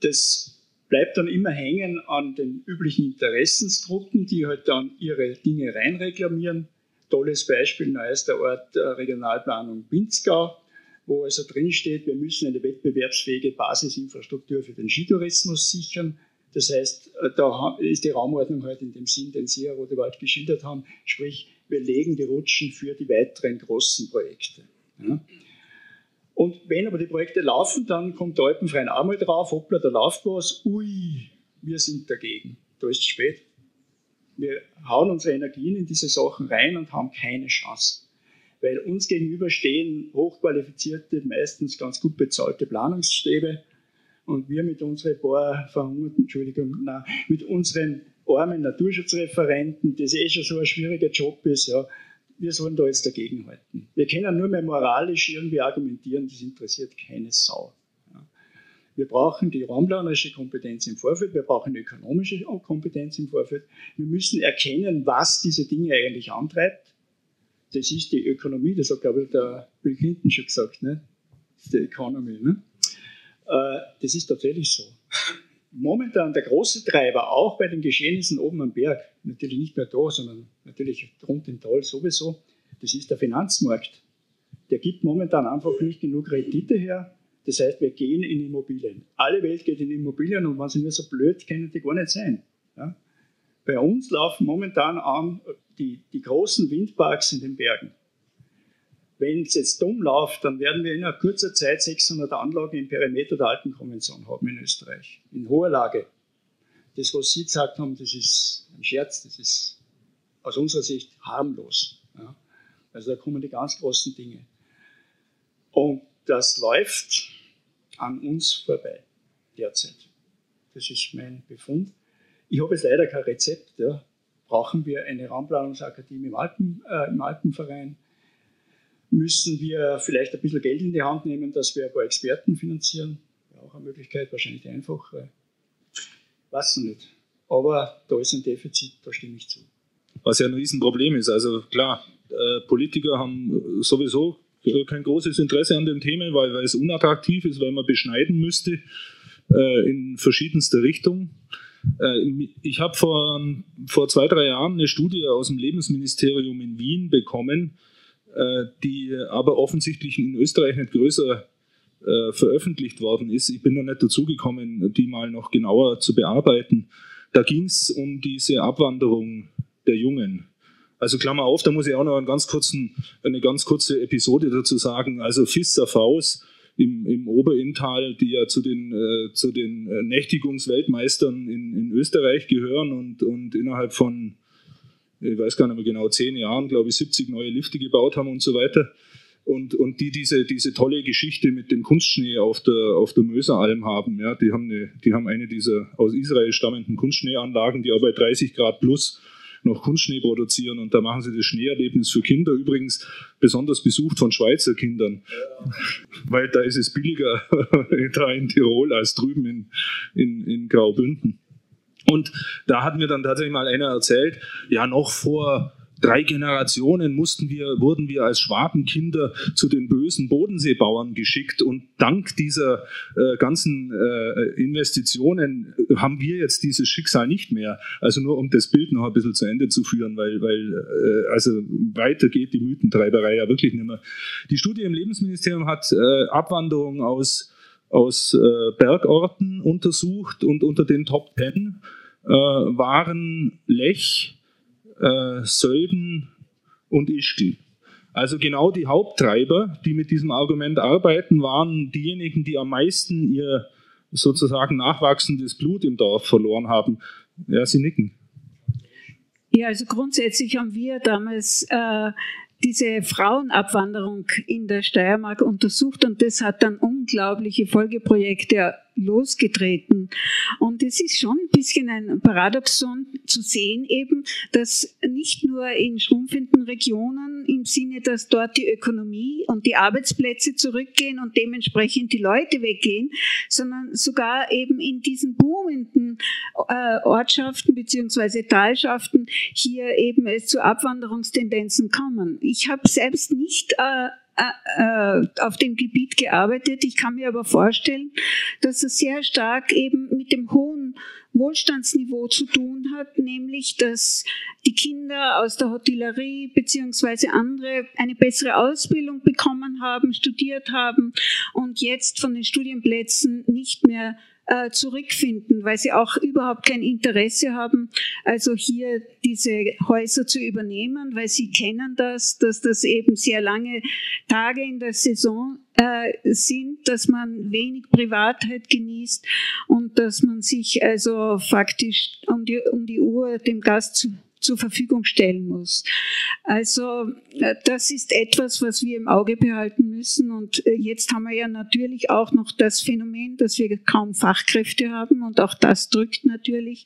Das bleibt dann immer hängen an den üblichen Interessensgruppen, die halt dann ihre Dinge reinreklamieren. Tolles Beispiel, neuester Ort der Regionalplanung Pinzgau wo also drinsteht, wir müssen eine wettbewerbsfähige Basisinfrastruktur für den Skitourismus sichern. Das heißt, äh, da ist die Raumordnung halt in dem Sinn, den Sie, Herr Rodewald, geschildert haben, sprich, wir legen die Rutschen für die weiteren großen Projekte. Und wenn aber die Projekte laufen, dann kommt der Alpenverein auch mal drauf, hoppla, da läuft was, ui, wir sind dagegen. Da ist es spät. Wir hauen unsere Energien in diese Sachen rein und haben keine Chance weil uns gegenüber stehen hochqualifizierte, meistens ganz gut bezahlte Planungsstäbe und wir mit unseren paar verhungerten, Entschuldigung, nein, mit unseren armen Naturschutzreferenten, das eh schon so ein schwieriger Job ist, ja, wir sollen da jetzt dagegenhalten. Wir können nur mehr moralisch irgendwie argumentieren, das interessiert keine Sau. Wir brauchen die raumplanerische Kompetenz im Vorfeld, wir brauchen die ökonomische Kompetenz im Vorfeld. Wir müssen erkennen, was diese Dinge eigentlich antreibt das ist die Ökonomie, das hat, glaube ich, der Bill Clinton schon gesagt, ne? Das ist die Economy. Ne? Äh, das ist tatsächlich so. Momentan der große Treiber, auch bei den Geschehnissen oben am Berg, natürlich nicht mehr da, sondern natürlich rund im Tal sowieso, das ist der Finanzmarkt. Der gibt momentan einfach nicht genug Rendite her. Das heißt, wir gehen in Immobilien. Alle Welt geht in Immobilien und wenn sie nur so blöd, können die gar nicht sein. Ja? Bei uns laufen momentan an die, die großen Windparks in den Bergen. Wenn es jetzt dumm läuft, dann werden wir in einer kurzer Zeit 600 Anlagen im Perimeter der Alpenkonvention haben in Österreich, in hoher Lage. Das, was Sie gesagt haben, das ist ein Scherz, das ist aus unserer Sicht harmlos. Ja. Also da kommen die ganz großen Dinge. Und das läuft an uns vorbei derzeit. Das ist mein Befund. Ich habe jetzt leider kein Rezept. Ja brauchen wir eine Raumplanungsakademie im, Alpen, äh, im Alpenverein? Müssen wir vielleicht ein bisschen Geld in die Hand nehmen, dass wir ein paar Experten finanzieren? auch eine Möglichkeit, wahrscheinlich die einfachere. Weiß nicht. Aber da ist ein Defizit, da stimme ich zu. Was ja ein Riesenproblem ist. Also klar, äh, Politiker haben sowieso kein großes Interesse an dem Thema, weil, weil es unattraktiv ist, weil man beschneiden müsste äh, in verschiedenster Richtung. Äh, ich habe vor, vor zwei, drei Jahren eine Studie aus dem Lebensministerium in Wien bekommen, äh, die aber offensichtlich in Österreich nicht größer äh, veröffentlicht worden ist. Ich bin noch nicht dazu gekommen, die mal noch genauer zu bearbeiten. Da ging es um diese Abwanderung der Jungen. Also Klammer auf, da muss ich auch noch einen ganz kurzen, eine ganz kurze Episode dazu sagen. Also Faust im, im Oberinntal, die ja zu den, äh, zu den äh, Nächtigungsweltmeistern in, in Österreich gehören und, und innerhalb von, ich weiß gar nicht mehr genau, zehn Jahren, glaube ich, 70 neue Lifte gebaut haben und so weiter. Und, und die diese, diese tolle Geschichte mit dem Kunstschnee auf der, auf der Möseralm haben. Ja, die, haben eine, die haben eine dieser aus Israel stammenden Kunstschneeanlagen, die auch bei 30 Grad plus noch Kunstschnee produzieren und da machen sie das Schneeerlebnis für Kinder übrigens besonders besucht von Schweizer Kindern, ja. weil da ist es billiger da in Tirol als drüben in, in, in Graubünden. Und da hat mir dann tatsächlich mal einer erzählt, ja, noch vor drei Generationen mussten wir, wurden wir als Schwabenkinder zu den bösen Bodenseebauern geschickt und dank dieser äh, ganzen äh, Investitionen haben wir jetzt dieses Schicksal nicht mehr. Also nur um das Bild noch ein bisschen zu Ende zu führen, weil, weil äh, also weiter geht die Mythentreiberei ja wirklich nicht mehr. Die Studie im Lebensministerium hat äh, Abwanderung aus, aus äh, Bergorten untersucht und unter den Top Ten äh, waren Lech, äh, Sölden und Ischgl. Also genau die Haupttreiber, die mit diesem Argument arbeiten, waren diejenigen, die am meisten ihr sozusagen nachwachsendes Blut im Dorf verloren haben. Ja, Sie nicken. Ja, also grundsätzlich haben wir damals äh, diese Frauenabwanderung in der Steiermark untersucht und das hat dann unglaubliche Folgeprojekte losgetreten. Und es ist schon ein bisschen ein Paradoxon zu sehen eben, dass nicht nur in schrumpfenden Regionen im Sinne, dass dort die Ökonomie und die Arbeitsplätze zurückgehen und dementsprechend die Leute weggehen, sondern sogar eben in diesen boomenden äh, Ortschaften beziehungsweise Talschaften hier eben es zu Abwanderungstendenzen kommen. Ich habe selbst nicht äh, auf dem Gebiet gearbeitet. Ich kann mir aber vorstellen, dass es sehr stark eben mit dem hohen Wohlstandsniveau zu tun hat, nämlich dass die Kinder aus der Hotellerie beziehungsweise andere eine bessere Ausbildung bekommen haben, studiert haben und jetzt von den Studienplätzen nicht mehr äh, zurückfinden, weil sie auch überhaupt kein Interesse haben, also hier diese Häuser zu übernehmen, weil sie kennen das, dass das eben sehr lange Tage in der Saison äh, sind, dass man wenig Privatheit genießt und dass man sich also faktisch um die, um die Uhr dem Gast zu zur Verfügung stellen muss. Also äh, das ist etwas, was wir im Auge behalten müssen. Und äh, jetzt haben wir ja natürlich auch noch das Phänomen, dass wir kaum Fachkräfte haben. Und auch das drückt natürlich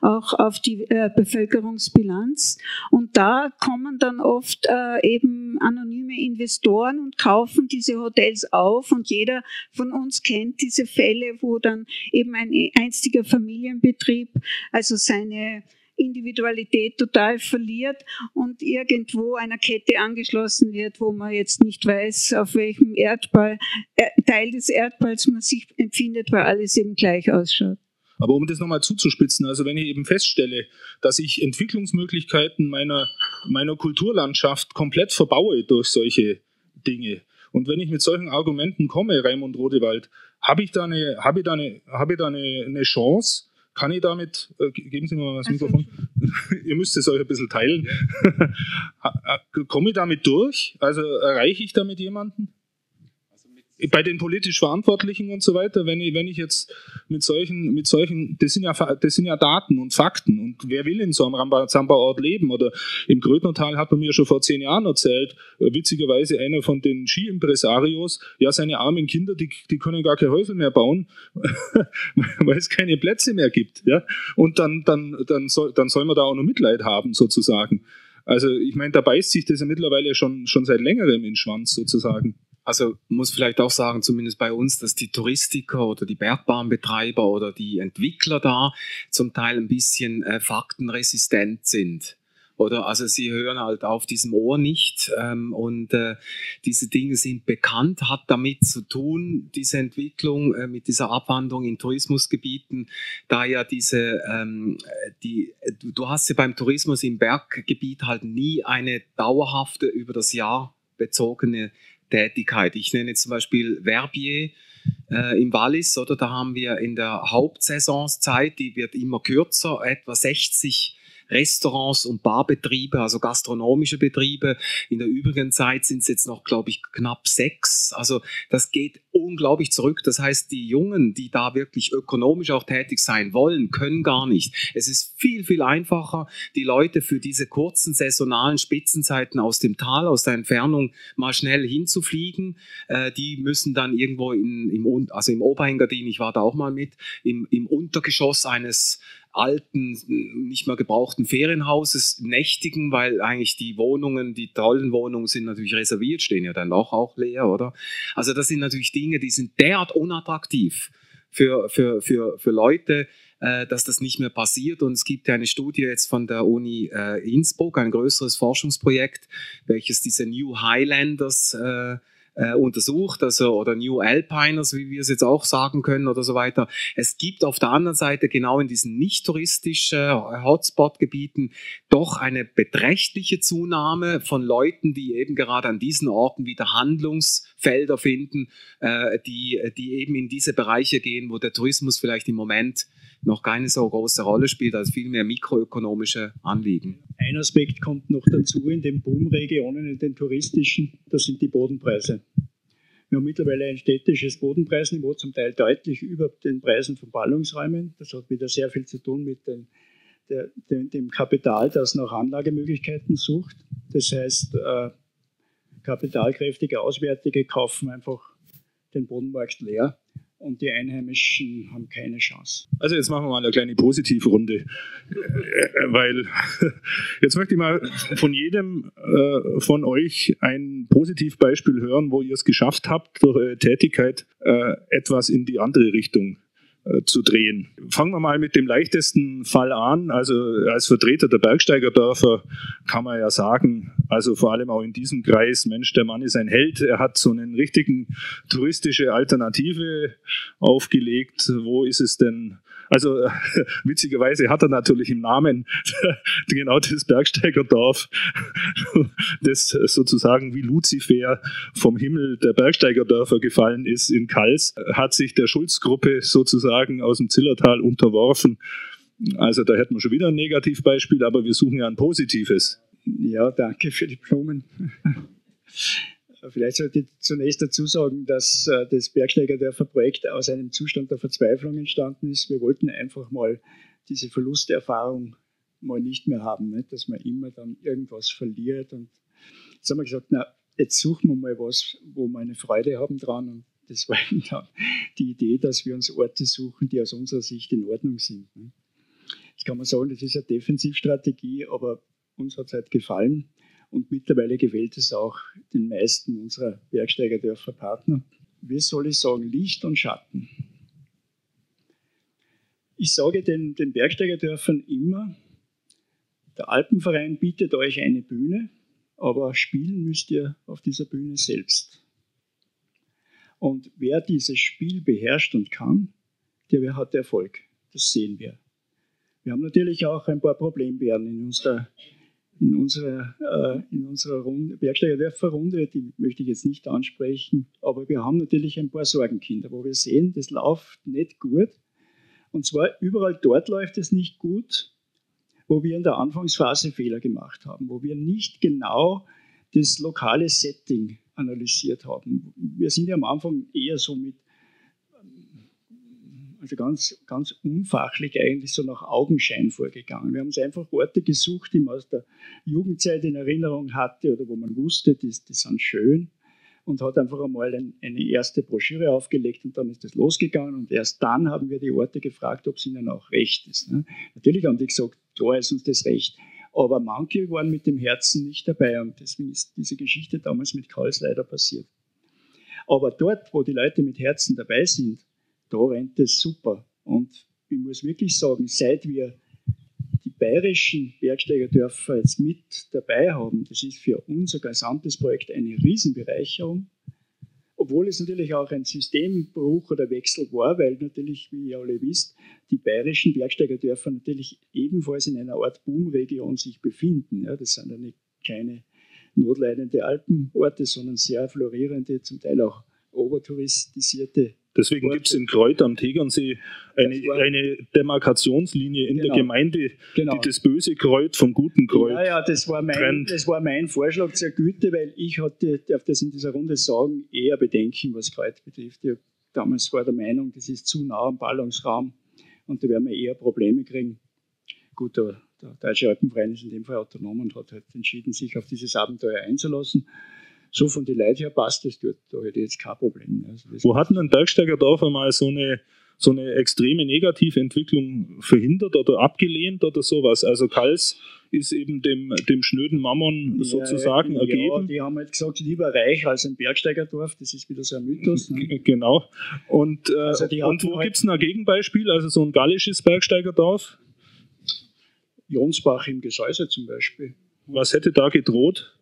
auch auf die äh, Bevölkerungsbilanz. Und da kommen dann oft eben anonyme Investoren und kaufen diese Hotels auf. Und jeder von uns kennt diese Fälle, wo dann eben ein einstiger Familienbetrieb, also seine Individualität total verliert und irgendwo einer Kette angeschlossen wird, wo man jetzt nicht weiß, auf welchem Erdball, äh, Teil des Erdballs man sich empfindet, weil alles eben gleich ausschaut. Aber um das nochmal zuzuspitzen, also wenn ich eben feststelle, dass ich Entwicklungsmöglichkeiten meiner, meiner Kulturlandschaft komplett verbaue durch solche Dinge, und wenn ich mit solchen Argumenten komme, Raimund Rodewald, habe ich da eine, habe ich da eine, habe ich da eine, eine Chance, kann ich damit, äh, geben Sie mir mal das Mikrofon, ihr müsst es euch ein bisschen teilen, komme ich damit durch? Also erreiche ich damit jemanden? Bei den politisch Verantwortlichen und so weiter, wenn ich, wenn ich jetzt mit solchen, mit solchen, das sind ja, das sind ja Daten und Fakten und wer will in so einem Rambazamba-Ort leben oder im Grödnertal hat man mir schon vor zehn Jahren erzählt, äh, witzigerweise einer von den Ski-Impresarios, ja, seine armen Kinder, die, die können gar keine Häuser mehr bauen, weil es keine Plätze mehr gibt, ja, und dann, dann, dann soll, dann soll man da auch noch Mitleid haben, sozusagen. Also, ich meine, da beißt sich das ja mittlerweile schon, schon seit längerem in den Schwanz, sozusagen. Also muss vielleicht auch sagen, zumindest bei uns, dass die Touristiker oder die Bergbahnbetreiber oder die Entwickler da zum Teil ein bisschen äh, faktenresistent sind. Oder also sie hören halt auf diesem Ohr nicht ähm, und äh, diese Dinge sind bekannt, hat damit zu tun, diese Entwicklung äh, mit dieser Abwandlung in Tourismusgebieten, da ja diese, ähm, die, du hast ja beim Tourismus im Berggebiet halt nie eine dauerhafte, über das Jahr bezogene Tätigkeit. Ich nenne zum Beispiel Verbier, äh, im Wallis, oder da haben wir in der Hauptsaisonszeit, die wird immer kürzer, etwa 60 Restaurants und Barbetriebe, also gastronomische Betriebe. In der übrigen Zeit sind es jetzt noch, glaube ich, knapp sechs. Also das geht unglaublich zurück. Das heißt, die Jungen, die da wirklich ökonomisch auch tätig sein wollen, können gar nicht. Es ist viel, viel einfacher, die Leute für diese kurzen saisonalen Spitzenzeiten aus dem Tal, aus der Entfernung mal schnell hinzufliegen. Äh, die müssen dann irgendwo in, im, also im Oberengadin, ich war da auch mal mit, im, im Untergeschoss eines alten, nicht mehr gebrauchten Ferienhauses nächtigen, weil eigentlich die Wohnungen, die tollen Wohnungen sind natürlich reserviert, stehen ja dann auch, auch leer, oder? Also das sind natürlich Dinge, die sind derart unattraktiv für, für, für, für Leute, äh, dass das nicht mehr passiert. Und es gibt ja eine Studie jetzt von der Uni äh, Innsbruck, ein größeres Forschungsprojekt, welches diese New Highlanders äh, äh, untersucht, also oder New Alpiners, wie wir es jetzt auch sagen können oder so weiter. Es gibt auf der anderen Seite genau in diesen nicht touristischen äh, Hotspot-Gebieten doch eine beträchtliche Zunahme von Leuten, die eben gerade an diesen Orten wieder Handlungsfelder finden, äh, die, die eben in diese Bereiche gehen, wo der Tourismus vielleicht im Moment noch keine so große Rolle spielt, als vielmehr mikroökonomische Anliegen. Ein Aspekt kommt noch dazu in den Boomregionen, in den touristischen, das sind die Bodenpreise. Wir haben mittlerweile ein städtisches Bodenpreisniveau, zum Teil deutlich über den Preisen von Ballungsräumen. Das hat wieder sehr viel zu tun mit den, der, dem, dem, Kapital, das nach Anlagemöglichkeiten sucht. Das heißt, äh, kapitalkräftige Auswärtige kaufen einfach den Bodenmarkt leer und die Einheimischen haben keine Chance. Also jetzt machen wir mal eine kleine Positive-Runde, äh, weil jetzt möchte ich mal von jedem äh, von euch ein Positivbeispiel hören, wo ihr es geschafft habt, durch eure Tätigkeit äh, etwas in die andere Richtung äh, zu drehen. Fangen wir mal mit dem leichtesten Fall an. Also als Vertreter der Bergsteigerdörfer kann man ja sagen, also vor allem auch in diesem Kreis, Mensch, der Mann ist ein Held. Er hat so einen richtigen touristische Alternative aufgelegt. Wo ist es denn also witzigerweise hat er natürlich im Namen genau das Bergsteigerdorf, das sozusagen wie Luzifer vom Himmel der Bergsteigerdörfer gefallen ist in Kals, hat sich der Schulzgruppe sozusagen aus dem Zillertal unterworfen. Also da hätten wir schon wieder ein Negativbeispiel, aber wir suchen ja ein positives. Ja, danke für die Blumen. Vielleicht sollte ich zunächst dazu sagen, dass äh, das Bergsteigerdörfer-Projekt aus einem Zustand der Verzweiflung entstanden ist. Wir wollten einfach mal diese Verlusterfahrung mal nicht mehr haben, nicht? dass man immer dann irgendwas verliert. Und jetzt haben wir gesagt, na, jetzt suchen wir mal was, wo wir eine Freude haben dran. Und das war eben dann die Idee, dass wir uns Orte suchen, die aus unserer Sicht in Ordnung sind. Jetzt kann man sagen, das ist eine Defensivstrategie, aber uns hat es halt gefallen. Und mittlerweile gefällt es auch den meisten unserer Bergsteigerdörfer Partner. Wie soll ich sagen, Licht und Schatten. Ich sage den, den Bergsteigerdörfern immer, der Alpenverein bietet euch eine Bühne, aber spielen müsst ihr auf dieser Bühne selbst. Und wer dieses Spiel beherrscht und kann, der hat Erfolg. Das sehen wir. Wir haben natürlich auch ein paar Problembären in unserer in unserer, äh, unserer Runde, Bergsteigerwerferrunde, die möchte ich jetzt nicht ansprechen, aber wir haben natürlich ein paar Sorgenkinder, wo wir sehen, das läuft nicht gut. Und zwar überall dort läuft es nicht gut, wo wir in der Anfangsphase Fehler gemacht haben, wo wir nicht genau das lokale Setting analysiert haben. Wir sind ja am Anfang eher so mit also ganz, ganz unfachlich eigentlich so nach Augenschein vorgegangen. Wir haben uns einfach Orte gesucht, die man aus der Jugendzeit in Erinnerung hatte oder wo man wusste, die, die sind schön und hat einfach einmal ein, eine erste Broschüre aufgelegt und dann ist das losgegangen und erst dann haben wir die Orte gefragt, ob es ihnen auch recht ist. Ne? Natürlich haben die gesagt, da ist uns das recht. Aber manche waren mit dem Herzen nicht dabei und deswegen ist diese Geschichte damals mit Karls leider passiert. Aber dort, wo die Leute mit Herzen dabei sind, da rennt es super. Und ich muss wirklich sagen, seit wir die bayerischen Bergsteigerdörfer jetzt mit dabei haben, das ist für unser gesamtes Projekt eine Riesenbereicherung obwohl es natürlich auch ein Systembruch oder Wechsel war, weil natürlich, wie ihr alle wisst, die bayerischen Bergsteigerdörfer natürlich ebenfalls in einer Art Boomregion sich befinden. Ja, das sind ja nicht kleine notleidende Alpenorte, sondern sehr florierende, zum Teil auch obertouristisierte Deswegen gibt es in Kreuth am Tegernsee eine, eine Demarkationslinie in genau, der Gemeinde, genau. die das böse Kreuth vom guten Kreuth Ja, ja, das war, mein, das war mein Vorschlag zur Güte, weil ich hatte, darf das in dieser Runde sagen, eher Bedenken, was Kreuth betrifft. Ich damals war der Meinung, das ist zu nah am Ballungsraum und da werden wir eher Probleme kriegen. Gut, der, der Deutsche Alpenverein ist in dem Fall autonom und hat halt entschieden, sich auf dieses Abenteuer einzulassen so von den Leuten her passt das dort. Da hätte ich jetzt kein Problem. Also Wo hat denn ein Bergsteigerdorf einmal so eine, so eine extreme negative Entwicklung verhindert oder abgelehnt oder sowas? Also Kals ist eben dem, dem schnöden Mammon sozusagen ja, ergeben. Ja, die haben halt gesagt, lieber reich als ein Bergsteigerdorf. Das ist wieder so ein Mythos. Ne? Genau. Und, äh, also und wo halt gibt es ein Gegenbeispiel? Also so ein gallisches Bergsteigerdorf? Jonsbach im Gesäuse zum Beispiel. Was hätte da gedroht?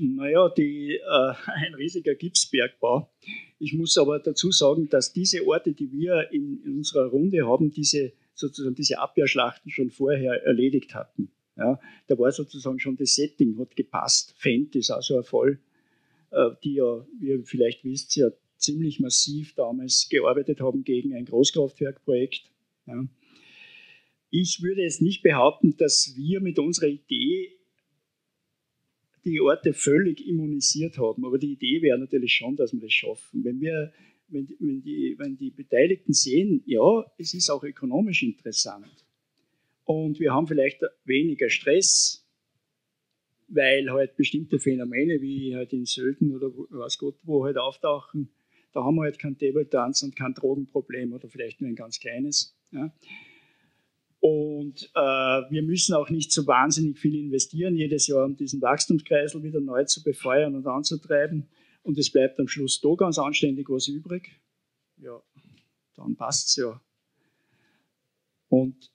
Naja, die, äh, ein riesiger Gipsbergbau. Ich muss aber dazu sagen, dass diese Orte, die wir in, in unserer Runde haben, diese, sozusagen diese Abwehrschlachten schon vorher erledigt hatten. Ja, da war sozusagen schon das Setting, hat gepasst. Fendt ist auch so ein Fall, äh, die ja, wie ihr vielleicht wisst, ja ziemlich massiv damals gearbeitet haben gegen ein Großkraftwerkprojekt. Ja. Ich würde jetzt nicht behaupten, dass wir mit unserer Idee die Orte völlig immunisiert haben. Aber die Idee wäre natürlich schon, dass wir das schaffen. Wenn, wir, wenn, wenn, die, wenn die Beteiligten sehen, ja, es ist auch ökonomisch interessant und wir haben vielleicht weniger Stress, weil halt bestimmte Phänomene wie halt in Sölden oder was Gott wo halt auftauchen, da haben wir halt kein Table Dance und kein Drogenproblem oder vielleicht nur ein ganz kleines. Ja. Und äh, wir müssen auch nicht so wahnsinnig viel investieren jedes Jahr, um diesen Wachstumskreisel wieder neu zu befeuern und anzutreiben. Und es bleibt am Schluss da ganz anständig was übrig. Ja, dann passt es ja. Und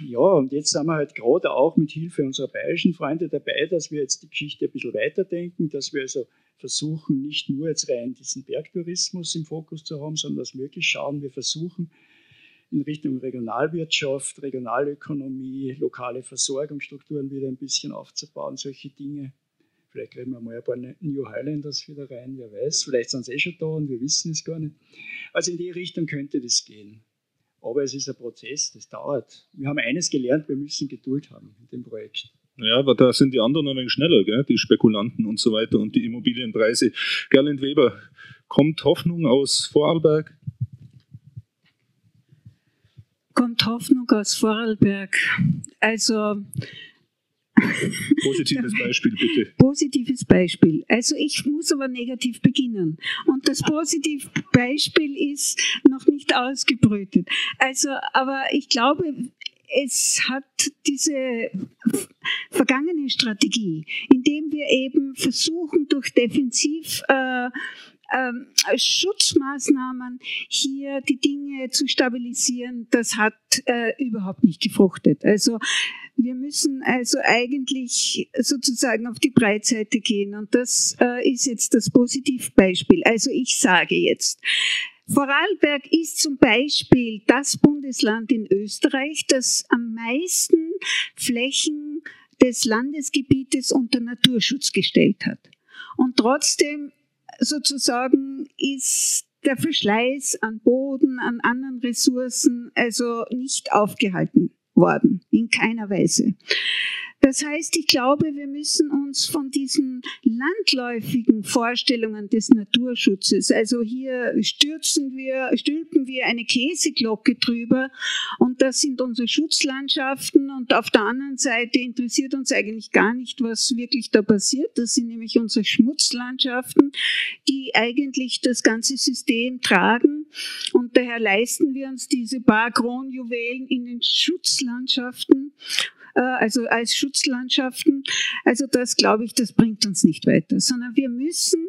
ja, und jetzt sind wir halt gerade auch mit Hilfe unserer bayerischen Freunde dabei, dass wir jetzt die Geschichte ein bisschen weiterdenken, dass wir also versuchen, nicht nur jetzt rein diesen Bergtourismus im Fokus zu haben, sondern dass wir wirklich schauen, wir versuchen, in Richtung Regionalwirtschaft, Regionalökonomie, lokale Versorgungsstrukturen wieder ein bisschen aufzubauen, solche Dinge. Vielleicht kriegen wir mal ein paar New Highlanders wieder rein, wer weiß. Vielleicht sind sie eh schon da und wir wissen es gar nicht. Also in die Richtung könnte das gehen. Aber es ist ein Prozess, das dauert. Wir haben eines gelernt, wir müssen Geduld haben in dem Projekt. Ja, aber da sind die anderen ein wenig schneller, gell? die Spekulanten und so weiter und die Immobilienpreise. Gerlind Weber, kommt Hoffnung aus Vorarlberg? Kommt Hoffnung aus Vorarlberg. Also Positives Beispiel, bitte. Positives Beispiel. Also ich muss aber negativ beginnen. Und das positive Beispiel ist noch nicht ausgebrütet. Also, aber ich glaube, es hat diese vergangene Strategie, indem wir eben versuchen, durch Defensiv äh, ähm, Schutzmaßnahmen hier die Dinge zu stabilisieren, das hat äh, überhaupt nicht gefruchtet. Also wir müssen also eigentlich sozusagen auf die Breitseite gehen und das äh, ist jetzt das Positivbeispiel. Also ich sage jetzt, Vorarlberg ist zum Beispiel das Bundesland in Österreich, das am meisten Flächen des Landesgebietes unter Naturschutz gestellt hat. Und trotzdem sozusagen ist der Verschleiß an Boden, an anderen Ressourcen also nicht aufgehalten worden, in keiner Weise. Das heißt, ich glaube, wir müssen uns von diesen landläufigen Vorstellungen des Naturschutzes, also hier stürzen wir, stülpen wir eine Käseglocke drüber und das sind unsere Schutzlandschaften und auf der anderen Seite interessiert uns eigentlich gar nicht, was wirklich da passiert. Das sind nämlich unsere Schmutzlandschaften, die eigentlich das ganze System tragen und daher leisten wir uns diese paar Kronjuwelen in den Schutzlandschaften also als Schutzlandschaften. Also das glaube ich, das bringt uns nicht weiter, sondern wir müssen,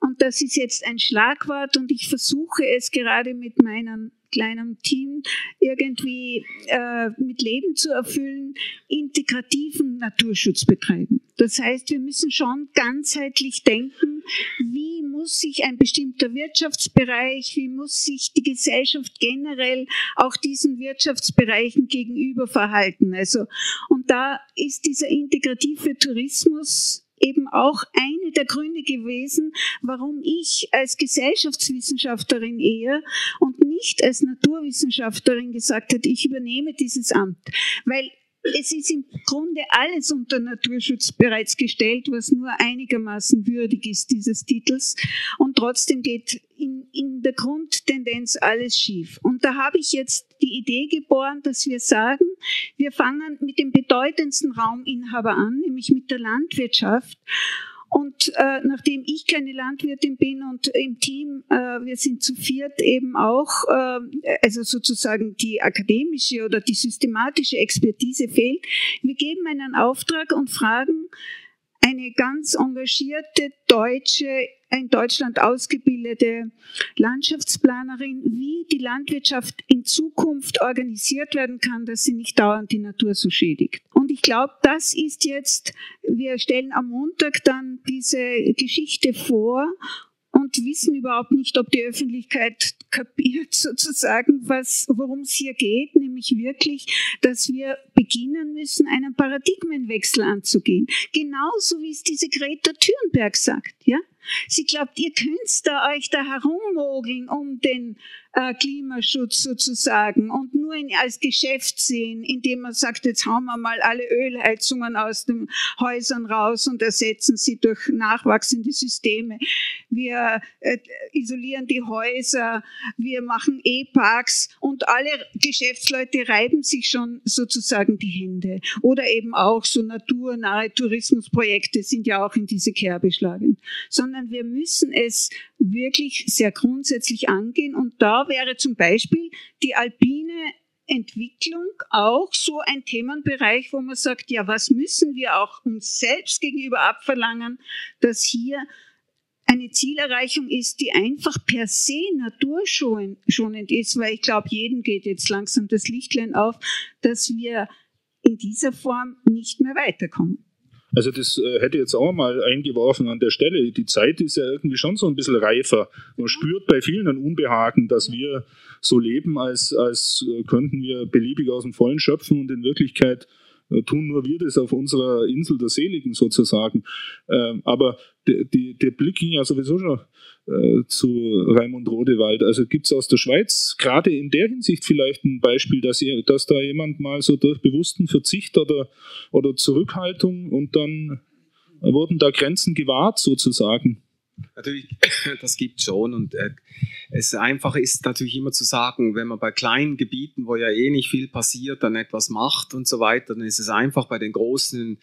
und das ist jetzt ein Schlagwort und ich versuche es gerade mit meinen kleinem Team irgendwie äh, mit Leben zu erfüllen, integrativen Naturschutz betreiben. Das heißt, wir müssen schon ganzheitlich denken, wie muss sich ein bestimmter Wirtschaftsbereich, wie muss sich die Gesellschaft generell auch diesen Wirtschaftsbereichen gegenüber verhalten. Also, und da ist dieser integrative Tourismus eben auch eine der Gründe gewesen, warum ich als Gesellschaftswissenschaftlerin eher und nicht als Naturwissenschaftlerin gesagt habe, ich übernehme dieses Amt. Weil es ist im Grunde alles unter Naturschutz bereits gestellt, was nur einigermaßen würdig ist dieses Titels. Und trotzdem geht in, in der Grundtendenz alles schief. Und da habe ich jetzt die Idee geboren, dass wir sagen, wir fangen mit dem bedeutendsten Rauminhaber an, nämlich mit der Landwirtschaft. Und äh, nachdem ich keine Landwirtin bin und im Team, äh, wir sind zu viert eben auch, äh, also sozusagen die akademische oder die systematische Expertise fehlt, wir geben einen Auftrag und fragen eine ganz engagierte deutsche in Deutschland ausgebildete Landschaftsplanerin, wie die Landwirtschaft in Zukunft organisiert werden kann, dass sie nicht dauernd die Natur so schädigt. Und ich glaube, das ist jetzt, wir stellen am Montag dann diese Geschichte vor und wissen überhaupt nicht, ob die Öffentlichkeit kapiert sozusagen, was, worum es hier geht, nämlich wirklich, dass wir beginnen müssen, einen Paradigmenwechsel anzugehen. Genauso wie es diese Greta Thunberg sagt, ja? Sie glaubt, ihr könnt da euch da herummogeln um den äh, Klimaschutz sozusagen und nur in, als Geschäft sehen, indem man sagt, jetzt hauen wir mal alle Ölheizungen aus den Häusern raus und ersetzen sie durch nachwachsende Systeme. Wir äh, isolieren die Häuser, wir machen E-Parks und alle Geschäftsleute reiben sich schon sozusagen die Hände. Oder eben auch so naturnahe Tourismusprojekte sind ja auch in diese Kerbe schlagend. Sondern wir müssen es wirklich sehr grundsätzlich angehen. Und da wäre zum Beispiel die alpine Entwicklung auch so ein Themenbereich, wo man sagt, ja, was müssen wir auch uns selbst gegenüber abverlangen, dass hier eine Zielerreichung ist, die einfach per se naturschonend ist, weil ich glaube, jedem geht jetzt langsam das Lichtlein auf, dass wir in dieser Form nicht mehr weiterkommen. Also das äh, hätte jetzt auch mal eingeworfen an der Stelle. Die Zeit ist ja irgendwie schon so ein bisschen reifer. Man spürt bei vielen ein Unbehagen, dass wir so leben, als, als äh, könnten wir beliebig aus dem Vollen schöpfen und in Wirklichkeit äh, tun nur wir das auf unserer Insel der Seligen sozusagen. Ähm, aber die, die, der Blick ging ja sowieso schon äh, zu Raimund Rodewald. Also gibt es aus der Schweiz gerade in der Hinsicht vielleicht ein Beispiel, dass, ihr, dass da jemand mal so durch bewussten Verzicht oder, oder Zurückhaltung und dann wurden da Grenzen gewahrt sozusagen? Natürlich, das gibt schon und äh, es einfach ist natürlich immer zu sagen, wenn man bei kleinen Gebieten, wo ja eh nicht viel passiert, dann etwas macht und so weiter, dann ist es einfach bei den großen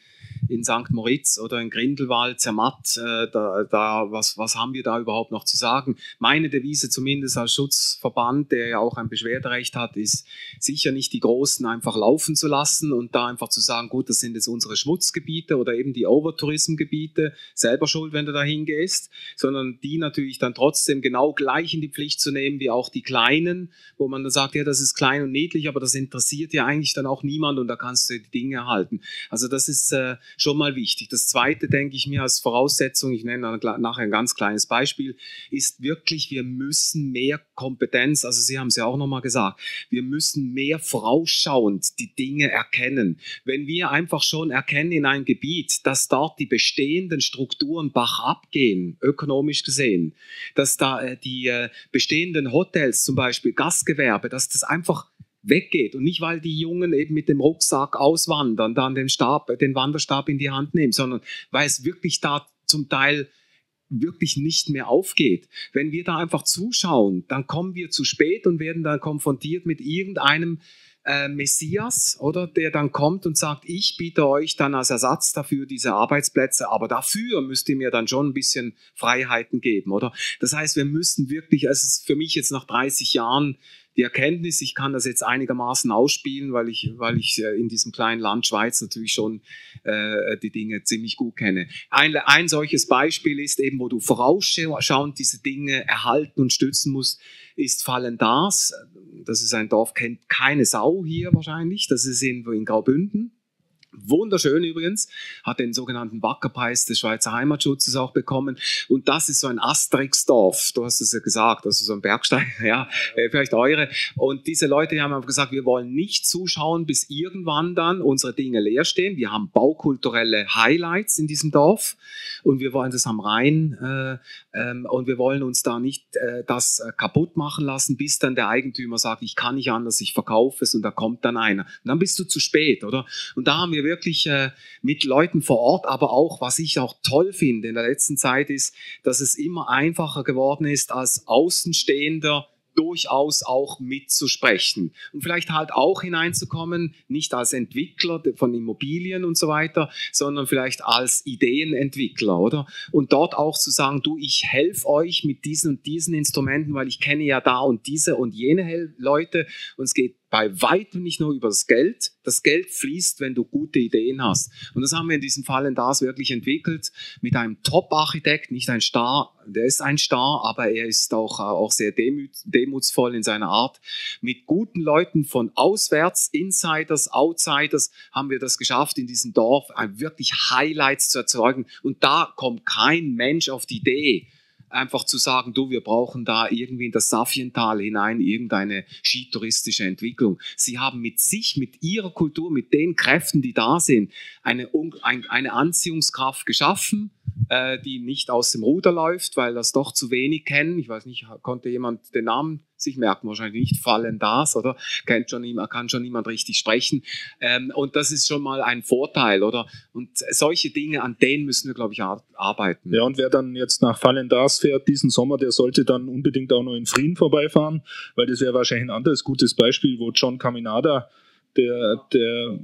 in St. Moritz oder in Grindelwald, Zermatt, äh, da, da, was, was haben wir da überhaupt noch zu sagen? Meine Devise zumindest als Schutzverband, der ja auch ein Beschwerderecht hat, ist sicher nicht die Großen einfach laufen zu lassen und da einfach zu sagen, gut, das sind jetzt unsere Schmutzgebiete oder eben die Overtourismgebiete, selber schuld, wenn du da hingehst, sondern die natürlich dann trotzdem genau gleich in die Pflicht zu nehmen wie auch die Kleinen, wo man dann sagt, ja, das ist klein und niedlich, aber das interessiert ja eigentlich dann auch niemand und da kannst du die Dinge erhalten. Also das ist äh, schon mal wichtig. Das Zweite, denke ich mir als Voraussetzung, ich nenne nachher ein ganz kleines Beispiel, ist wirklich, wir müssen mehr Kompetenz, also Sie haben es ja auch nochmal gesagt, wir müssen mehr vorausschauend die Dinge erkennen. Wenn wir einfach schon erkennen in einem Gebiet, dass dort die bestehenden Strukturen bach abgehen, ökonomisch gesehen, dass da äh, die äh, bestehenden Hotels zum Beispiel, Gastgewerbe, dass das einfach weggeht und nicht, weil die Jungen eben mit dem Rucksack auswandern, dann den Stab, den Wanderstab in die Hand nehmen, sondern weil es wirklich da zum Teil wirklich nicht mehr aufgeht. Wenn wir da einfach zuschauen, dann kommen wir zu spät und werden dann konfrontiert mit irgendeinem äh, Messias, oder der dann kommt und sagt, ich biete euch dann als Ersatz dafür diese Arbeitsplätze, aber dafür müsst ihr mir dann schon ein bisschen Freiheiten geben, oder? Das heißt, wir müssen wirklich, es ist für mich jetzt nach 30 Jahren die Erkenntnis, ich kann das jetzt einigermaßen ausspielen, weil ich, weil ich äh, in diesem kleinen Land Schweiz natürlich schon äh, die Dinge ziemlich gut kenne. Ein, ein solches Beispiel ist eben, wo du vorausschauend diese Dinge erhalten und stützen musst, ist Fallen Das. Das ist ein Dorf, kennt keine Sau hier wahrscheinlich. Das ist irgendwo in Graubünden. Wunderschön übrigens, hat den sogenannten Wackerpreis des Schweizer Heimatschutzes auch bekommen. Und das ist so ein Asterix-Dorf. Du hast es ja gesagt, also so ein Bergstein, ja, äh, vielleicht eure. Und diese Leute haben einfach gesagt, wir wollen nicht zuschauen, bis irgendwann dann unsere Dinge leer stehen. Wir haben baukulturelle Highlights in diesem Dorf und wir wollen das am Rhein äh, ähm, und wir wollen uns da nicht äh, das äh, kaputt machen lassen, bis dann der Eigentümer sagt, ich kann nicht anders, ich verkaufe es und da kommt dann einer. Und dann bist du zu spät, oder? Und da haben wir wirklich äh, mit Leuten vor Ort, aber auch, was ich auch toll finde in der letzten Zeit ist, dass es immer einfacher geworden ist, als Außenstehender durchaus auch mitzusprechen und vielleicht halt auch hineinzukommen, nicht als Entwickler von Immobilien und so weiter, sondern vielleicht als Ideenentwickler, oder? Und dort auch zu sagen, du, ich helfe euch mit diesen und diesen Instrumenten, weil ich kenne ja da und diese und jene Leute und es geht bei weitem nicht nur über das Geld. Das Geld fließt, wenn du gute Ideen hast. Und das haben wir in diesem Fall in DAS wirklich entwickelt mit einem Top-Architekt, nicht ein Star, der ist ein Star, aber er ist auch, äh, auch sehr demutsvoll in seiner Art. Mit guten Leuten von auswärts, Insiders, Outsiders, haben wir das geschafft, in diesem Dorf wirklich Highlights zu erzeugen. Und da kommt kein Mensch auf die Idee, einfach zu sagen, du, wir brauchen da irgendwie in das Safiental hinein irgendeine skitouristische Entwicklung. Sie haben mit sich, mit ihrer Kultur, mit den Kräften, die da sind, eine, eine Anziehungskraft geschaffen, äh, die nicht aus dem Ruder läuft, weil das doch zu wenig kennen. Ich weiß nicht, konnte jemand den Namen sich merken, wahrscheinlich nicht fallen das, oder? Kennt schon niemand, kann schon niemand richtig sprechen. Ähm, und das ist schon mal ein Vorteil, oder? Und solche Dinge, an denen müssen wir, glaube ich, arbeiten. Ja, und wer dann jetzt nach Fallen das fährt diesen Sommer, der sollte dann unbedingt auch noch in Frieden vorbeifahren, weil das wäre wahrscheinlich ein anderes gutes Beispiel, wo John Caminada, der, der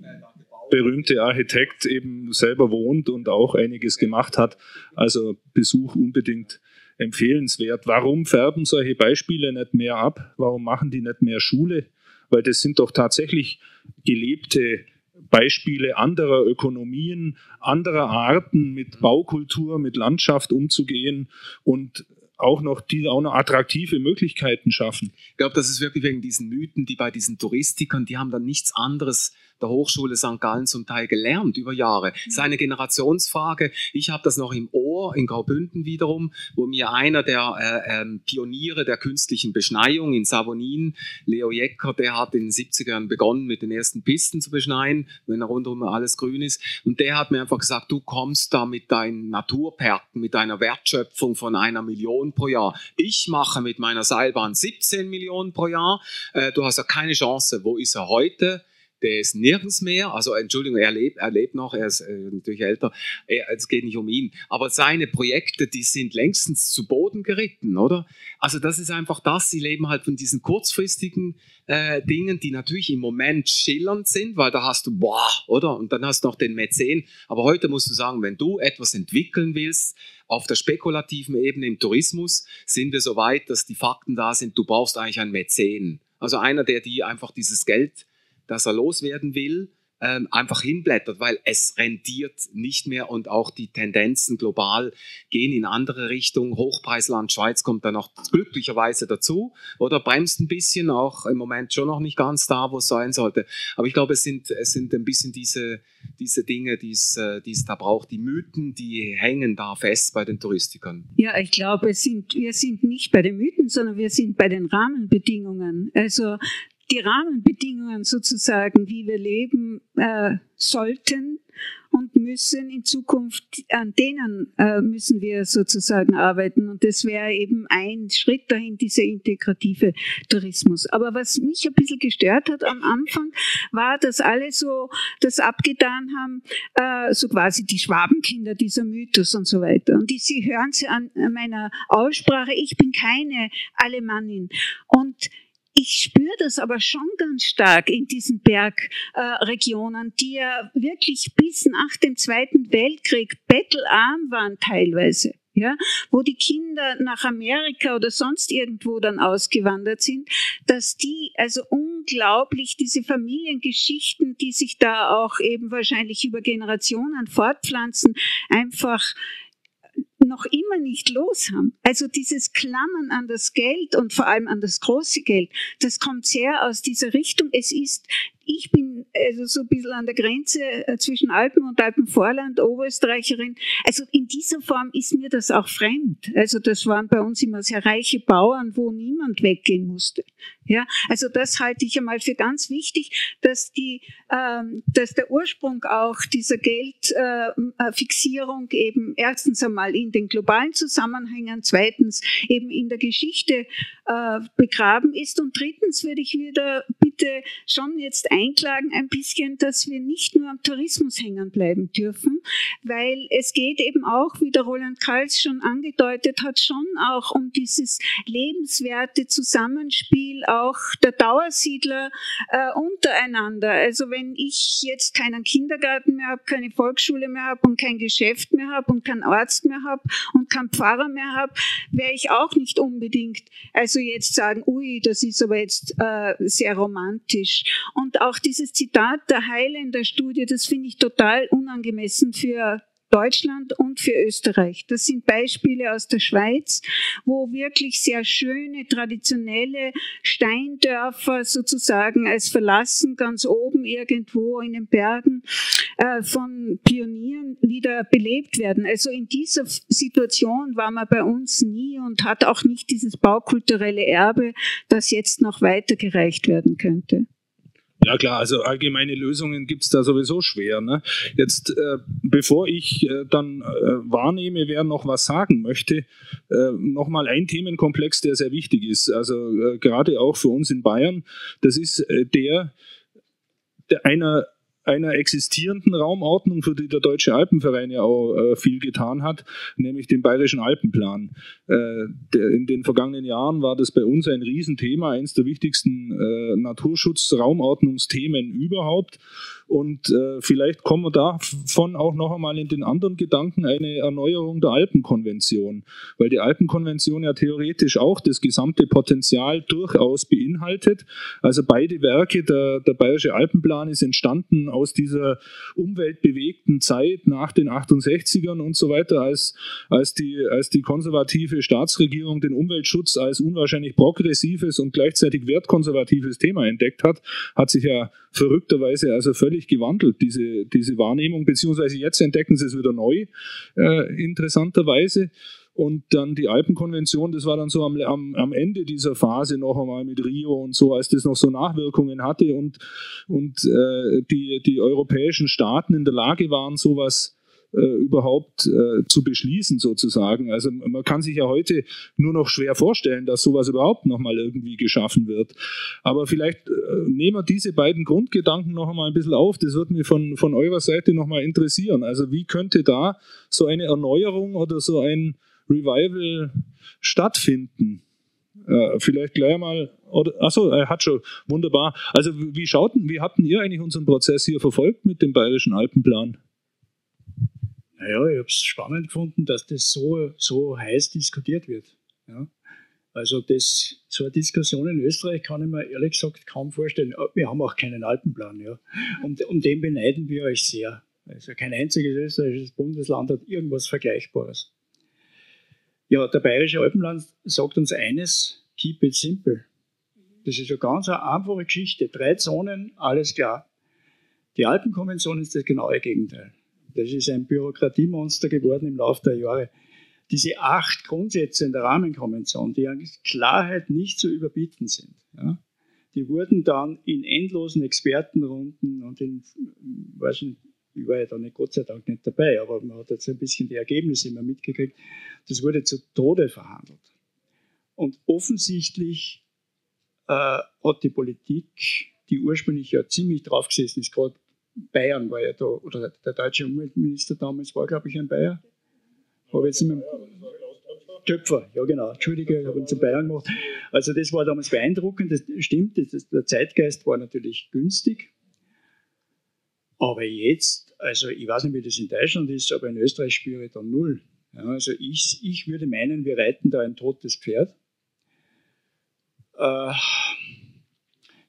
berühmte Architekt eben selber wohnt und auch einiges gemacht hat. Also Besuch unbedingt empfehlenswert. Warum färben solche Beispiele nicht mehr ab? Warum machen die nicht mehr Schule? Weil das sind doch tatsächlich gelebte Beispiele anderer Ökonomien, anderer Arten mit Baukultur, mit Landschaft umzugehen und auch noch, die auch noch attraktive Möglichkeiten schaffen. Ich glaube, das ist wirklich wegen diesen Mythen, die bei diesen Touristikern, die haben dann nichts anderes der Hochschule St. Gallen zum Teil gelernt über Jahre. Mhm. Seine Generationsfrage, ich habe das noch im Ohr, in Graubünden wiederum, wo mir einer der äh, äh, Pioniere der künstlichen Beschneiung in Savonin, Leo Jecker, der hat in den 70ern begonnen mit den ersten Pisten zu beschneien, wenn rundherum alles grün ist. Und der hat mir einfach gesagt, du kommst da mit deinen Naturperken, mit deiner Wertschöpfung von einer Million pro Jahr. Ich mache mit meiner Seilbahn 17 Millionen pro Jahr. Äh, du hast ja keine Chance. Wo ist er heute? Der ist nirgends mehr, also Entschuldigung, er lebt, er lebt noch, er ist äh, natürlich älter, es geht nicht um ihn, aber seine Projekte, die sind längstens zu Boden geritten, oder? Also das ist einfach das, sie leben halt von diesen kurzfristigen äh, Dingen, die natürlich im Moment schillernd sind, weil da hast du, boah, oder? Und dann hast du noch den Mäzen, aber heute musst du sagen, wenn du etwas entwickeln willst, auf der spekulativen Ebene im Tourismus sind wir so weit, dass die Fakten da sind, du brauchst eigentlich einen Mäzen. Also einer, der dir einfach dieses Geld das er loswerden will, ähm, einfach hinblättert, weil es rentiert nicht mehr und auch die Tendenzen global gehen in andere Richtungen. Hochpreisland Schweiz kommt dann noch glücklicherweise dazu oder bremst ein bisschen, auch im Moment schon noch nicht ganz da, wo es sein sollte. Aber ich glaube, es sind, es sind ein bisschen diese, diese Dinge, die es, äh, die es da braucht. Die Mythen, die hängen da fest bei den Touristikern. Ja, ich glaube, sind, wir sind nicht bei den Mythen, sondern wir sind bei den Rahmenbedingungen. Also die Rahmenbedingungen sozusagen, wie wir leben äh, sollten und müssen in Zukunft, an denen äh, müssen wir sozusagen arbeiten. Und das wäre eben ein Schritt dahin, dieser integrative Tourismus. Aber was mich ein bisschen gestört hat am Anfang, war, dass alle so das abgetan haben, äh, so quasi die Schwabenkinder, dieser Mythos und so weiter. Und die, sie hören sie an meiner Aussprache, ich bin keine Alemannin. Und ich spüre das aber schon ganz stark in diesen Bergregionen, äh, die ja wirklich bis nach dem Zweiten Weltkrieg bettelarm waren teilweise. ja, wo die Kinder nach Amerika oder sonst irgendwo dann ausgewandert sind, dass die also unglaublich diese Familiengeschichten, die sich da auch eben wahrscheinlich über Generationen fortpflanzen, einfach noch immer nicht los haben. Also dieses Klammern an das Geld und vor allem an das große Geld, das kommt sehr aus dieser Richtung. Es ist ich bin also so ein bisschen an der Grenze äh, zwischen Alpen und Alpenvorland, Oberösterreicherin. Also in dieser Form ist mir das auch fremd. Also das waren bei uns immer sehr reiche Bauern, wo niemand weggehen musste. Ja, also das halte ich einmal für ganz wichtig, dass die, ähm, dass der Ursprung auch dieser Geldfixierung äh, eben erstens einmal in den globalen Zusammenhängen, zweitens eben in der Geschichte äh, begraben ist und drittens würde ich wieder bitte schon jetzt einklagen ein bisschen, dass wir nicht nur am Tourismus hängen bleiben dürfen, weil es geht eben auch, wie der Roland Kals schon angedeutet hat, schon auch um dieses lebenswerte Zusammenspiel auch der Dauersiedler äh, untereinander. Also wenn ich jetzt keinen Kindergarten mehr habe, keine Volksschule mehr habe und kein Geschäft mehr habe und keinen Arzt mehr habe und keinen Pfarrer mehr habe, wäre ich auch nicht unbedingt, also jetzt sagen, ui, das ist aber jetzt äh, sehr romantisch. Und auch dieses Zitat der Highlander-Studie, das finde ich total unangemessen für Deutschland und für Österreich. Das sind Beispiele aus der Schweiz, wo wirklich sehr schöne, traditionelle Steindörfer sozusagen als verlassen ganz oben irgendwo in den Bergen äh, von Pionieren wieder belebt werden. Also in dieser Situation war man bei uns nie und hat auch nicht dieses baukulturelle Erbe, das jetzt noch weitergereicht werden könnte. Ja klar, also allgemeine Lösungen gibt's da sowieso schwer. Ne? Jetzt, äh, bevor ich äh, dann äh, wahrnehme, wer noch was sagen möchte, äh, nochmal ein Themenkomplex, der sehr wichtig ist. Also äh, gerade auch für uns in Bayern, das ist äh, der, der einer einer existierenden Raumordnung, für die der Deutsche Alpenverein ja auch äh, viel getan hat, nämlich dem Bayerischen Alpenplan. Äh, der, in den vergangenen Jahren war das bei uns ein Riesenthema, eines der wichtigsten äh, Naturschutz-Raumordnungsthemen überhaupt. Und äh, vielleicht kommen wir davon auch noch einmal in den anderen Gedanken eine Erneuerung der Alpenkonvention, weil die Alpenkonvention ja theoretisch auch das gesamte Potenzial durchaus beinhaltet. Also beide Werke, der, der Bayerische Alpenplan ist entstanden aus dieser umweltbewegten Zeit nach den 68ern und so weiter, als, als, die, als die konservative Staatsregierung den Umweltschutz als unwahrscheinlich progressives und gleichzeitig wertkonservatives Thema entdeckt hat, hat sich ja verrückterweise also völlig gewandelt, diese, diese Wahrnehmung, beziehungsweise jetzt entdecken sie es wieder neu, äh, interessanterweise. Und dann die Alpenkonvention, das war dann so am, am, am Ende dieser Phase noch einmal mit Rio und so, als das noch so Nachwirkungen hatte und, und äh, die, die europäischen Staaten in der Lage waren, sowas äh, überhaupt äh, zu beschließen sozusagen. Also man kann sich ja heute nur noch schwer vorstellen, dass sowas überhaupt nochmal irgendwie geschaffen wird. Aber vielleicht äh, nehmen wir diese beiden Grundgedanken noch einmal ein bisschen auf. Das würde mich von, von eurer Seite nochmal interessieren. Also wie könnte da so eine Erneuerung oder so ein Revival stattfinden? Äh, vielleicht gleich mal, oder, achso, er hat schon, wunderbar. Also wie schauten, wie habt ihr eigentlich unseren Prozess hier verfolgt mit dem Bayerischen Alpenplan? Naja, ich habe es spannend gefunden, dass das so, so heiß diskutiert wird. Ja. Also das, so eine Diskussion in Österreich kann ich mir ehrlich gesagt kaum vorstellen. Wir haben auch keinen Alpenplan. Ja. Und um den beneiden wir euch sehr. Also kein einziges österreichisches Bundesland hat irgendwas Vergleichbares. Ja, der Bayerische Alpenplan sagt uns eines, keep it simple. Das ist eine ganz einfache Geschichte. Drei Zonen, alles klar. Die Alpenkonvention ist das genaue Gegenteil. Das ist ein Bürokratiemonster geworden im Laufe der Jahre. Diese acht Grundsätze in der Rahmenkonvention, die an Klarheit nicht zu überbieten sind, ja, die wurden dann in endlosen Expertenrunden und in, weiß nicht, ich war ja da nicht, Gott sei Dank nicht dabei, aber man hat jetzt ein bisschen die Ergebnisse immer mitgekriegt, das wurde zu Tode verhandelt. Und offensichtlich äh, hat die Politik, die ursprünglich ja ziemlich draufgesessen ist, gerade Bayern war ja da, oder der deutsche Umweltminister damals war, glaube ich, ein Bayer. Habe jetzt nicht mehr. Töpfer, ja genau, Entschuldige, ich habe ihn zu Bayern gemacht. Also das war damals beeindruckend, das stimmt, das, der Zeitgeist war natürlich günstig. Aber jetzt, also ich weiß nicht, wie das in Deutschland ist, aber in Österreich spüre ich da null Ja, also ich, ich würde meinen, wir reiten da ein totes Pferd. Äh,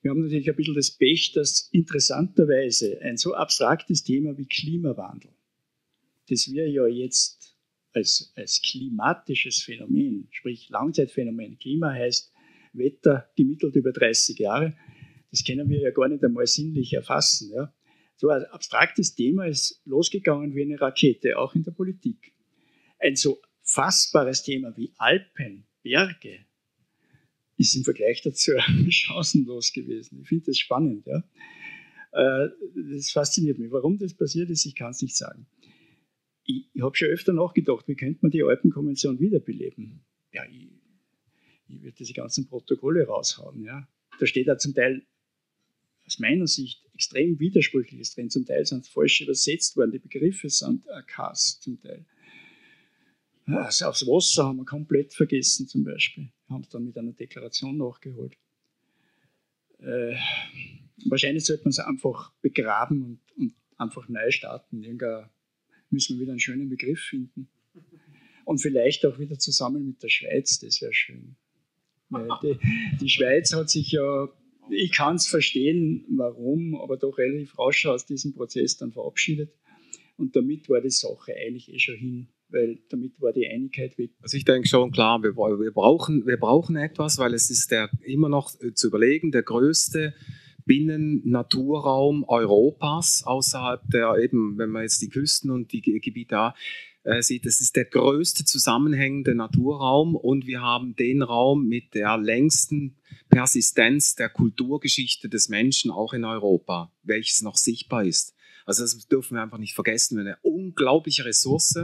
wir haben natürlich ein bisschen das Pech, dass interessanterweise ein so abstraktes Thema wie Klimawandel, das wir ja jetzt als, als klimatisches Phänomen, sprich Langzeitphänomen, Klima heißt Wetter gemittelt über 30 Jahre, das können wir ja gar nicht einmal sinnlich erfassen. Ja. So ein abstraktes Thema ist losgegangen wie eine Rakete, auch in der Politik. Ein so fassbares Thema wie Alpen, Berge, ist im Vergleich dazu chancenlos gewesen. Ich finde das spannend. Ja. Äh, das fasziniert mich. Warum das passiert ist, ich kann es nicht sagen. Ich, ich habe schon öfter nachgedacht, wie könnte man die Alpenkonvention wiederbeleben? Ja, ich, ich würde diese ganzen Protokolle raushauen. Ja. Da steht da zum Teil aus meiner Sicht extrem Widersprüchliches drin. Zum Teil sind falsch übersetzt worden, die Begriffe sind Kass zum Teil. Also aufs Wasser haben wir komplett vergessen zum Beispiel. Haben es dann mit einer Deklaration nachgeholt. Äh, wahrscheinlich sollte man es einfach begraben und, und einfach neu starten. Irgendwann müssen wir wieder einen schönen Begriff finden. Und vielleicht auch wieder zusammen mit der Schweiz, das wäre schön. Die, die, Schweiz hat sich ja, ich kann es verstehen, warum, aber doch relativ rasch aus diesem Prozess dann verabschiedet. Und damit war die Sache eigentlich eh schon hin weil damit war die Einigkeit weg. Also ich denke schon klar, wir, wir, brauchen, wir brauchen etwas, weil es ist der immer noch äh, zu überlegen, der größte Binnen-Naturraum Europas außerhalb der eben, wenn man jetzt die Küsten und die Gebiete äh, sieht, das ist der größte zusammenhängende Naturraum und wir haben den Raum mit der längsten Persistenz der Kulturgeschichte des Menschen auch in Europa, welches noch sichtbar ist. Also das dürfen wir einfach nicht vergessen. Eine unglaubliche Ressource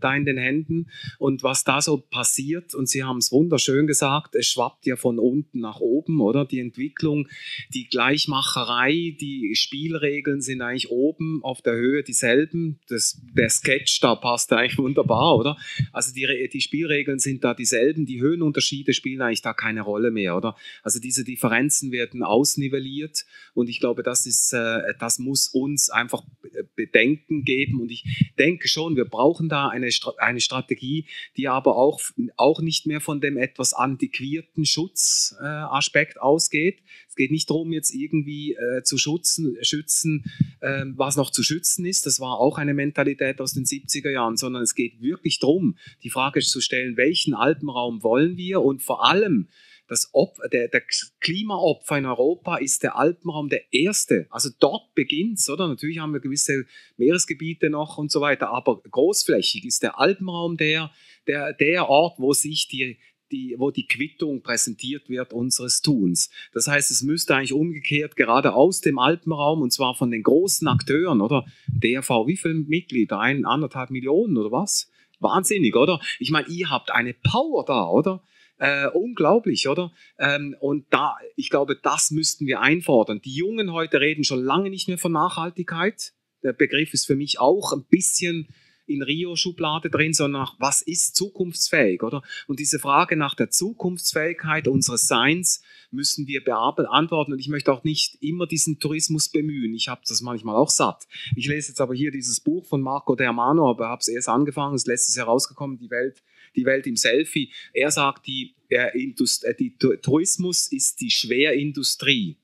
da in den Händen. Und was da so passiert, und Sie haben es wunderschön gesagt, es schwappt ja von unten nach oben, oder? Die Entwicklung, die Gleichmacherei, die Spielregeln sind eigentlich oben auf der Höhe dieselben. Das, der Sketch da passt eigentlich wunderbar, oder? Also die, die Spielregeln sind da dieselben, die Höhenunterschiede spielen eigentlich da keine Rolle mehr, oder? Also diese Differenzen werden ausnivelliert und ich glaube, das ist, äh, das muss uns einfach Bedenken geben. Und ich denke schon, wir brauchen da eine, eine Strategie, die aber auch, auch nicht mehr von dem etwas antiquierten Schutzaspekt äh, ausgeht. Es geht nicht darum, jetzt irgendwie äh, zu schützen, schützen äh, was noch zu schützen ist. Das war auch eine Mentalität aus den 70er Jahren, sondern es geht wirklich darum, die Frage zu stellen, welchen Alpenraum wollen wir und vor allem, das Opfer, der, der Klimaopfer in Europa ist der Alpenraum der erste. Also dort beginnt es, oder? Natürlich haben wir gewisse Meeresgebiete noch und so weiter, aber großflächig ist der Alpenraum der, der, der Ort, wo sich die, die, wo die Quittung präsentiert wird unseres Tuns. Das heißt, es müsste eigentlich umgekehrt gerade aus dem Alpenraum und zwar von den großen Akteuren, oder? DRV, wie viele Mitglieder? Ein, anderthalb Millionen oder was? Wahnsinnig, oder? Ich meine, ihr habt eine Power da, oder? Äh, unglaublich, oder? Ähm, und da, ich glaube, das müssten wir einfordern. Die Jungen heute reden schon lange nicht mehr von Nachhaltigkeit. Der Begriff ist für mich auch ein bisschen in Rio-Schublade drin, sondern nach, was ist zukunftsfähig, oder? Und diese Frage nach der Zukunftsfähigkeit unseres Seins müssen wir beantworten. Und ich möchte auch nicht immer diesen Tourismus bemühen. Ich habe das manchmal auch satt. Ich lese jetzt aber hier dieses Buch von Marco Dermano, aber habe es erst angefangen, ist letztes Jahr rausgekommen, die Welt die Welt im Selfie. Er sagt, die, äh, Indust äh, die Tourismus ist die Schwerindustrie.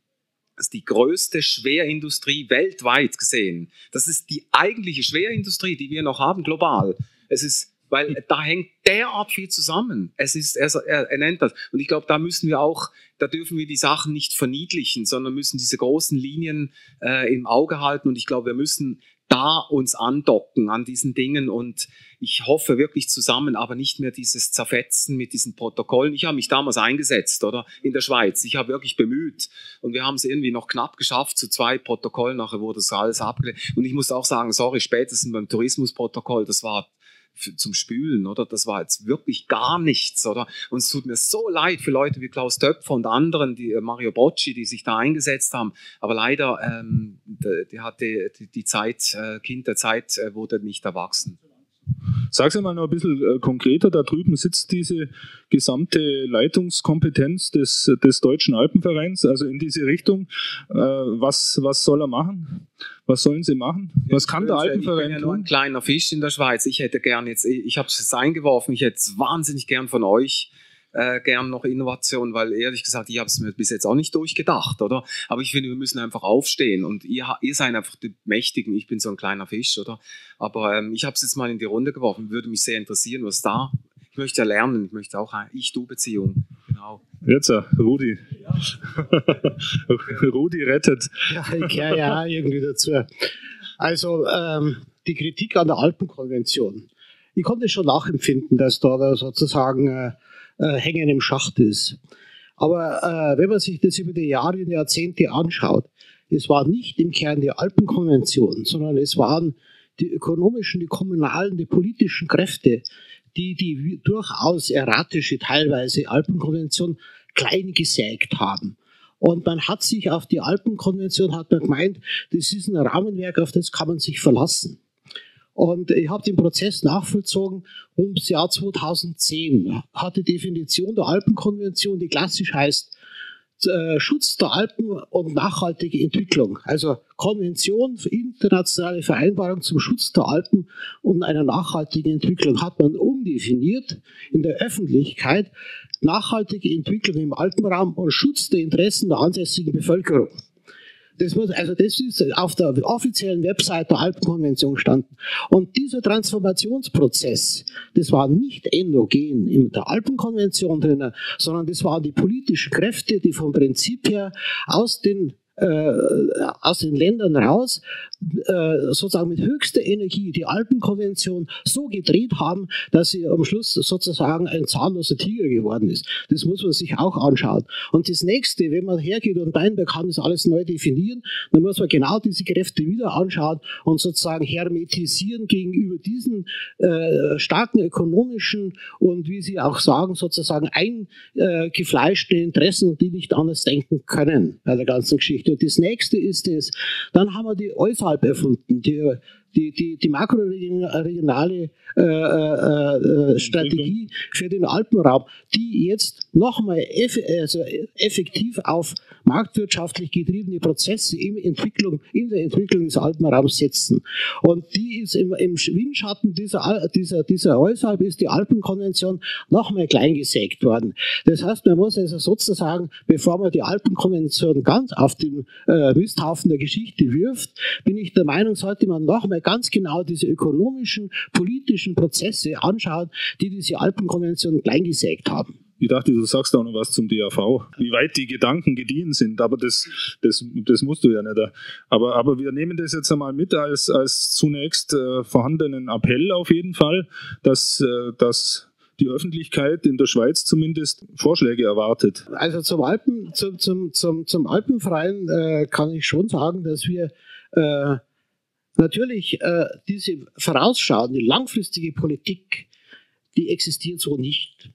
Das ist die größte Schwerindustrie weltweit gesehen. Das ist die eigentliche Schwerindustrie, die wir noch haben global. Es ist weil da hängt derart viel zusammen. Es ist, er, er nennt das. Und ich glaube, da müssen wir auch, da dürfen wir die Sachen nicht verniedlichen, sondern müssen diese großen Linien äh, im Auge halten. Und ich glaube, wir müssen da uns andocken an diesen Dingen und ich hoffe wirklich zusammen, aber nicht mehr dieses Zerfetzen mit diesen Protokollen. Ich habe mich damals eingesetzt, oder? In der Schweiz. Ich habe wirklich bemüht und wir haben es irgendwie noch knapp geschafft zu zwei Protokollen. Nachher wurde das alles abgelehnt. Und ich muss auch sagen, sorry, spätestens beim Tourismusprotokoll, das war zum Spülen, oder? Das war jetzt wirklich gar nichts, oder? Und es tut mir so leid für Leute wie Klaus Töpfer und anderen, die äh, Mario Bocci, die sich da eingesetzt haben. Aber leider, ähm, die, hatte die Zeit, äh, Kind der Zeit äh, wurde nicht erwachsen. Sag Sie mal noch ein bisschen äh, konkreter, da drüben sitzt diese gesamte Leitungskompetenz des, des Deutschen Alpenvereins, also in diese Richtung. Äh, was, was soll er machen? Was sollen sie machen? Was kann der Alpenverein tun? Ich bin ja nur ein kleiner Fisch in der Schweiz. Ich hätte gern jetzt, ich habe es eingeworfen, ich hätte es wahnsinnig gern von euch äh, gern noch Innovation, weil ehrlich gesagt, ich habe es mir bis jetzt auch nicht durchgedacht, oder? Aber ich finde, wir müssen einfach aufstehen und ihr, ihr seid einfach die Mächtigen. Ich bin so ein kleiner Fisch, oder? Aber ähm, ich habe es jetzt mal in die Runde geworfen. Würde mich sehr interessieren, was da. Ich möchte ja lernen. Ich möchte auch eine Ich-Du-Beziehung. Genau. Jetzt, äh, Rudi. Ja. Rudi rettet. Ja, ich gehöre ja auch irgendwie dazu. Also, ähm, die Kritik an der Alpenkonvention. Ich konnte schon nachempfinden, dass da sozusagen äh, hängen im Schacht ist. Aber äh, wenn man sich das über die Jahre und Jahrzehnte anschaut, es war nicht im Kern die Alpenkonvention, sondern es waren die ökonomischen, die kommunalen, die politischen Kräfte, die die durchaus erratische teilweise Alpenkonvention klein gesägt haben. Und man hat sich auf die Alpenkonvention, hat man gemeint, das ist ein Rahmenwerk, auf das kann man sich verlassen. Und ich habe den Prozess nachvollzogen ums Jahr 2010. Hat die Definition der Alpenkonvention, die klassisch heißt, äh, Schutz der Alpen und nachhaltige Entwicklung. Also Konvention für internationale Vereinbarung zum Schutz der Alpen und einer nachhaltigen Entwicklung hat man umdefiniert in der Öffentlichkeit nachhaltige Entwicklung im Alpenraum und Schutz der Interessen der ansässigen Bevölkerung. Das muss, also das ist auf der offiziellen Website der Alpenkonvention gestanden. Und dieser Transformationsprozess, das war nicht endogen in der Alpenkonvention drin, sondern das waren die politischen Kräfte, die vom Prinzip her aus den äh, aus den Ländern raus, äh, sozusagen mit höchster Energie die Alpenkonvention so gedreht haben, dass sie am Schluss sozusagen ein zahnloser Tiger geworden ist. Das muss man sich auch anschauen. Und das nächste, wenn man hergeht und Weinberg kann das alles neu definieren, dann muss man genau diese Kräfte wieder anschauen und sozusagen hermetisieren gegenüber diesen äh, starken ökonomischen und wie Sie auch sagen, sozusagen eingefleischten Interessen, die nicht anders denken können bei der ganzen Geschichte. Und das nächste ist es, dann haben wir die Eusalp erfunden, die, die, die, die makroregionale äh, äh, äh, Strategie für den Alpenraum, die jetzt nochmal eff also effektiv auf marktwirtschaftlich getriebene Prozesse in, Entwicklung, in der Entwicklung des Alpenraums setzen. Und die ist im, im Windschatten dieser, dieser, dieser Äußerhalb ist die Alpenkonvention nochmal kleingesägt worden. Das heißt, man muss also sozusagen, bevor man die Alpenkonvention ganz auf den äh, Misthaufen der Geschichte wirft, bin ich der Meinung, sollte man nochmal ganz genau diese ökonomischen, politischen Prozesse anschauen, die diese Alpenkonvention kleingesägt haben. Ich dachte, du sagst auch noch was zum DAV, wie weit die Gedanken gediehen sind, aber das, das, das musst du ja nicht. Aber, aber wir nehmen das jetzt einmal mit als, als zunächst äh, vorhandenen Appell auf jeden Fall, dass, äh, dass die Öffentlichkeit in der Schweiz zumindest Vorschläge erwartet. Also zum Alpen, zum, zum, zum, zum Alpenverein äh, kann ich schon sagen, dass wir äh, natürlich äh, diese vorausschauende, langfristige Politik, die existiert so nicht.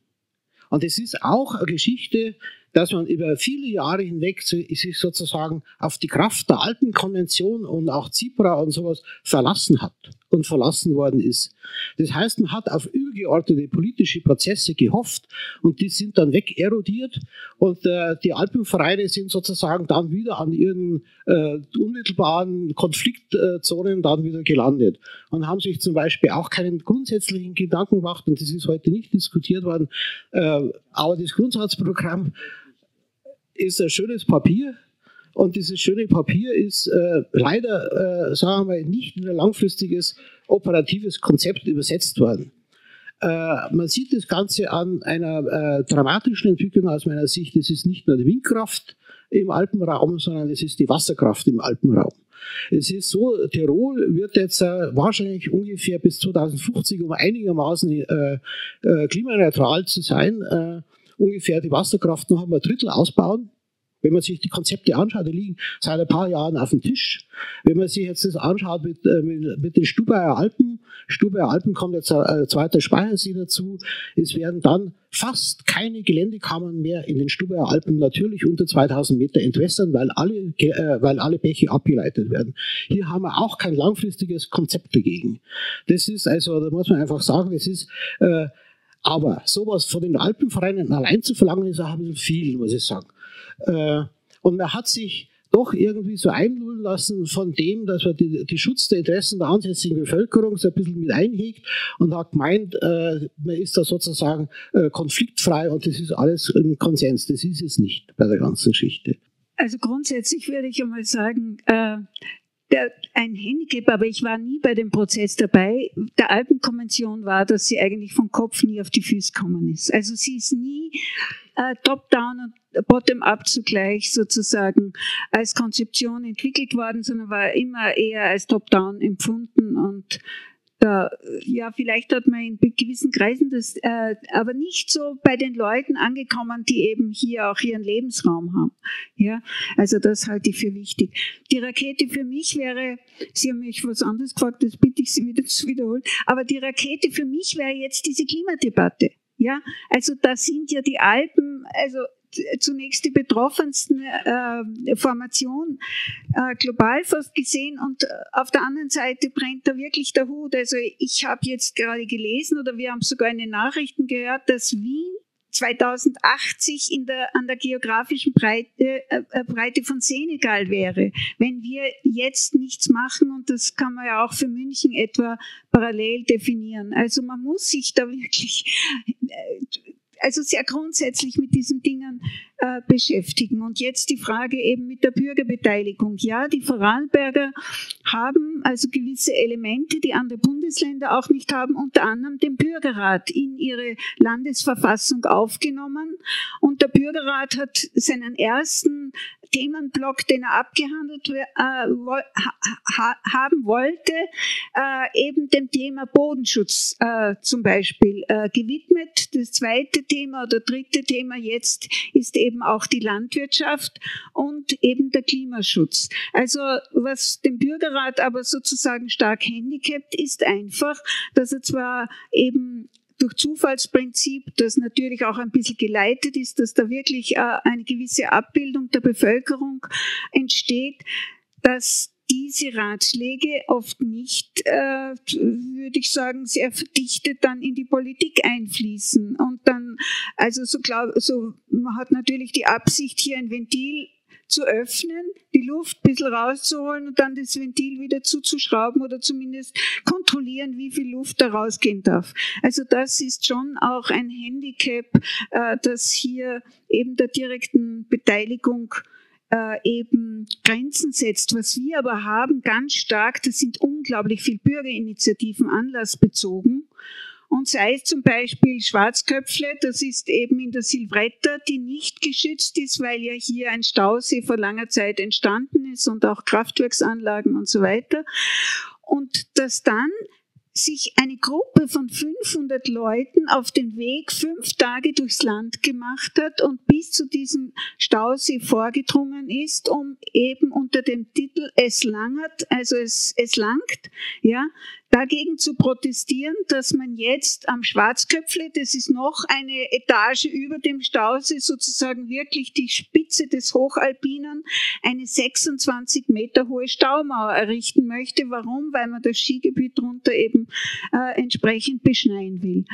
Und es ist auch eine Geschichte, dass man über viele Jahre hinweg sich sozusagen auf die Kraft der alten Konvention und auch Zipra und sowas verlassen hat und verlassen worden ist. Das heißt, man hat auf übergeordnete politische Prozesse gehofft und die sind dann wegerodiert und äh, die Alpenvereine sind sozusagen dann wieder an ihren äh, unmittelbaren Konfliktzonen dann wieder gelandet und haben sich zum Beispiel auch keinen grundsätzlichen Gedanken gemacht und das ist heute nicht diskutiert worden, äh, aber das Grundsatzprogramm ist ein schönes Papier, und dieses schöne Papier ist äh, leider, äh, sagen wir mal, nicht in ein langfristiges operatives Konzept übersetzt worden. Äh, man sieht das Ganze an einer äh, dramatischen Entwicklung aus meiner Sicht. Es ist nicht nur die Windkraft im Alpenraum, sondern es ist die Wasserkraft im Alpenraum. Es ist so, Tirol wird jetzt äh, wahrscheinlich ungefähr bis 2050, um einigermaßen äh, klimaneutral zu sein, ungefähr die Wasserkraft noch einmal ein Drittel ausbauen. Wenn man sich die Konzepte anschaut, die liegen seit ein paar Jahren auf dem Tisch. Wenn man sich jetzt das anschaut mit, äh, mit, mit den Stubaier Alpen, Stubaier Alpen kommt jetzt ein zweiter Speichersee dazu, es werden dann fast keine Geländekammern mehr in den Stubaier Alpen natürlich unter 2000 Meter entwässern, weil alle, äh, weil alle Bäche abgeleitet werden. Hier haben wir auch kein langfristiges Konzept dagegen. Das ist also, da muss man einfach sagen, das ist, äh, aber sowas von den Alpenvereinen allein zu verlangen, ist auch ein bisschen viel, muss ich sagen. Äh, und man hat sich doch irgendwie so einlullen lassen von dem, dass man die, die Schutz der Interessen der ansässigen Bevölkerung so ein bisschen mit einhegt und hat gemeint, äh, man ist da sozusagen äh, konfliktfrei und das ist alles im Konsens. Das ist es nicht bei der ganzen Geschichte. Also grundsätzlich würde ich einmal sagen, äh, der, ein Handicap, aber ich war nie bei dem Prozess dabei. Der Alpenkonvention war, dass sie eigentlich vom Kopf nie auf die Füße gekommen ist. Also sie ist nie äh, top-down und bottom-up zugleich sozusagen als Konzeption entwickelt worden, sondern war immer eher als top-down empfunden und da, ja, vielleicht hat man in gewissen Kreisen das, äh, aber nicht so bei den Leuten angekommen, die eben hier auch ihren Lebensraum haben. Ja, also das halte ich für wichtig. Die Rakete für mich wäre, Sie haben mich was anderes gefragt, das bitte ich Sie wieder zu wiederholen, aber die Rakete für mich wäre jetzt diese Klimadebatte. Ja, also da sind ja die Alpen, also zunächst die betroffensten äh, Formation äh, global gesehen und äh, auf der anderen Seite brennt da wirklich der Hut. Also ich habe jetzt gerade gelesen oder wir haben sogar in den Nachrichten gehört, dass Wien 2080 in der, an der geografischen Breite, äh, äh, Breite von Senegal wäre, wenn wir jetzt nichts machen. Und das kann man ja auch für München etwa parallel definieren. Also man muss sich da wirklich äh, also sehr grundsätzlich mit diesen Dingen äh, beschäftigen. Und jetzt die Frage eben mit der Bürgerbeteiligung. Ja, die Vorarlberger haben also gewisse Elemente, die andere Bundesländer auch nicht haben, unter anderem den Bürgerrat in ihre Landesverfassung aufgenommen. Und der Bürgerrat hat seinen ersten Themenblock, den er abgehandelt äh, ha, haben wollte, äh, eben dem Thema Bodenschutz äh, zum Beispiel äh, gewidmet. Das zweite Thema oder dritte Thema jetzt ist eben auch die Landwirtschaft und eben der Klimaschutz. Also was den Bürgerrat aber sozusagen stark handicapt, ist einfach, dass er zwar eben durch Zufallsprinzip, das natürlich auch ein bisschen geleitet ist, dass da wirklich äh, eine gewisse Abbildung der Bevölkerung entsteht, dass diese Ratschläge oft nicht, äh, würde ich sagen, sehr verdichtet dann in die Politik einfließen. Und dann, also so, glaub, so man hat natürlich die Absicht, hier ein Ventil zu öffnen, die Luft ein bisschen rauszuholen und dann das Ventil wieder zuzuschrauben oder zumindest kontrollieren, wie viel Luft da rausgehen darf. Also das ist schon auch ein Handicap, äh, das hier eben der direkten Beteiligung äh, eben Grenzen setzt. Was wir aber haben ganz stark, das sind unglaublich viele Bürgerinitiativen anlassbezogen. Und sei es zum Beispiel Schwarzköpfle, das ist eben in der Silvretta, die nicht geschützt ist, weil ja hier ein Stausee vor langer Zeit entstanden ist und auch Kraftwerksanlagen und so weiter. Und dass dann sich eine Gruppe von 500 Leuten auf den Weg fünf Tage durchs Land gemacht hat und bis zu diesem Stausee vorgedrungen ist, um eben unter dem Titel Es langert, also es, es langt, ja, dagegen zu protestieren, dass man jetzt am Schwarzköpfle, das ist noch eine Etage über dem Stausee, sozusagen wirklich die Spitze des Hochalpinen, eine 26 Meter hohe Staumauer errichten möchte. Warum? Weil man das Skigebiet drunter eben äh, entsprechend beschneien will.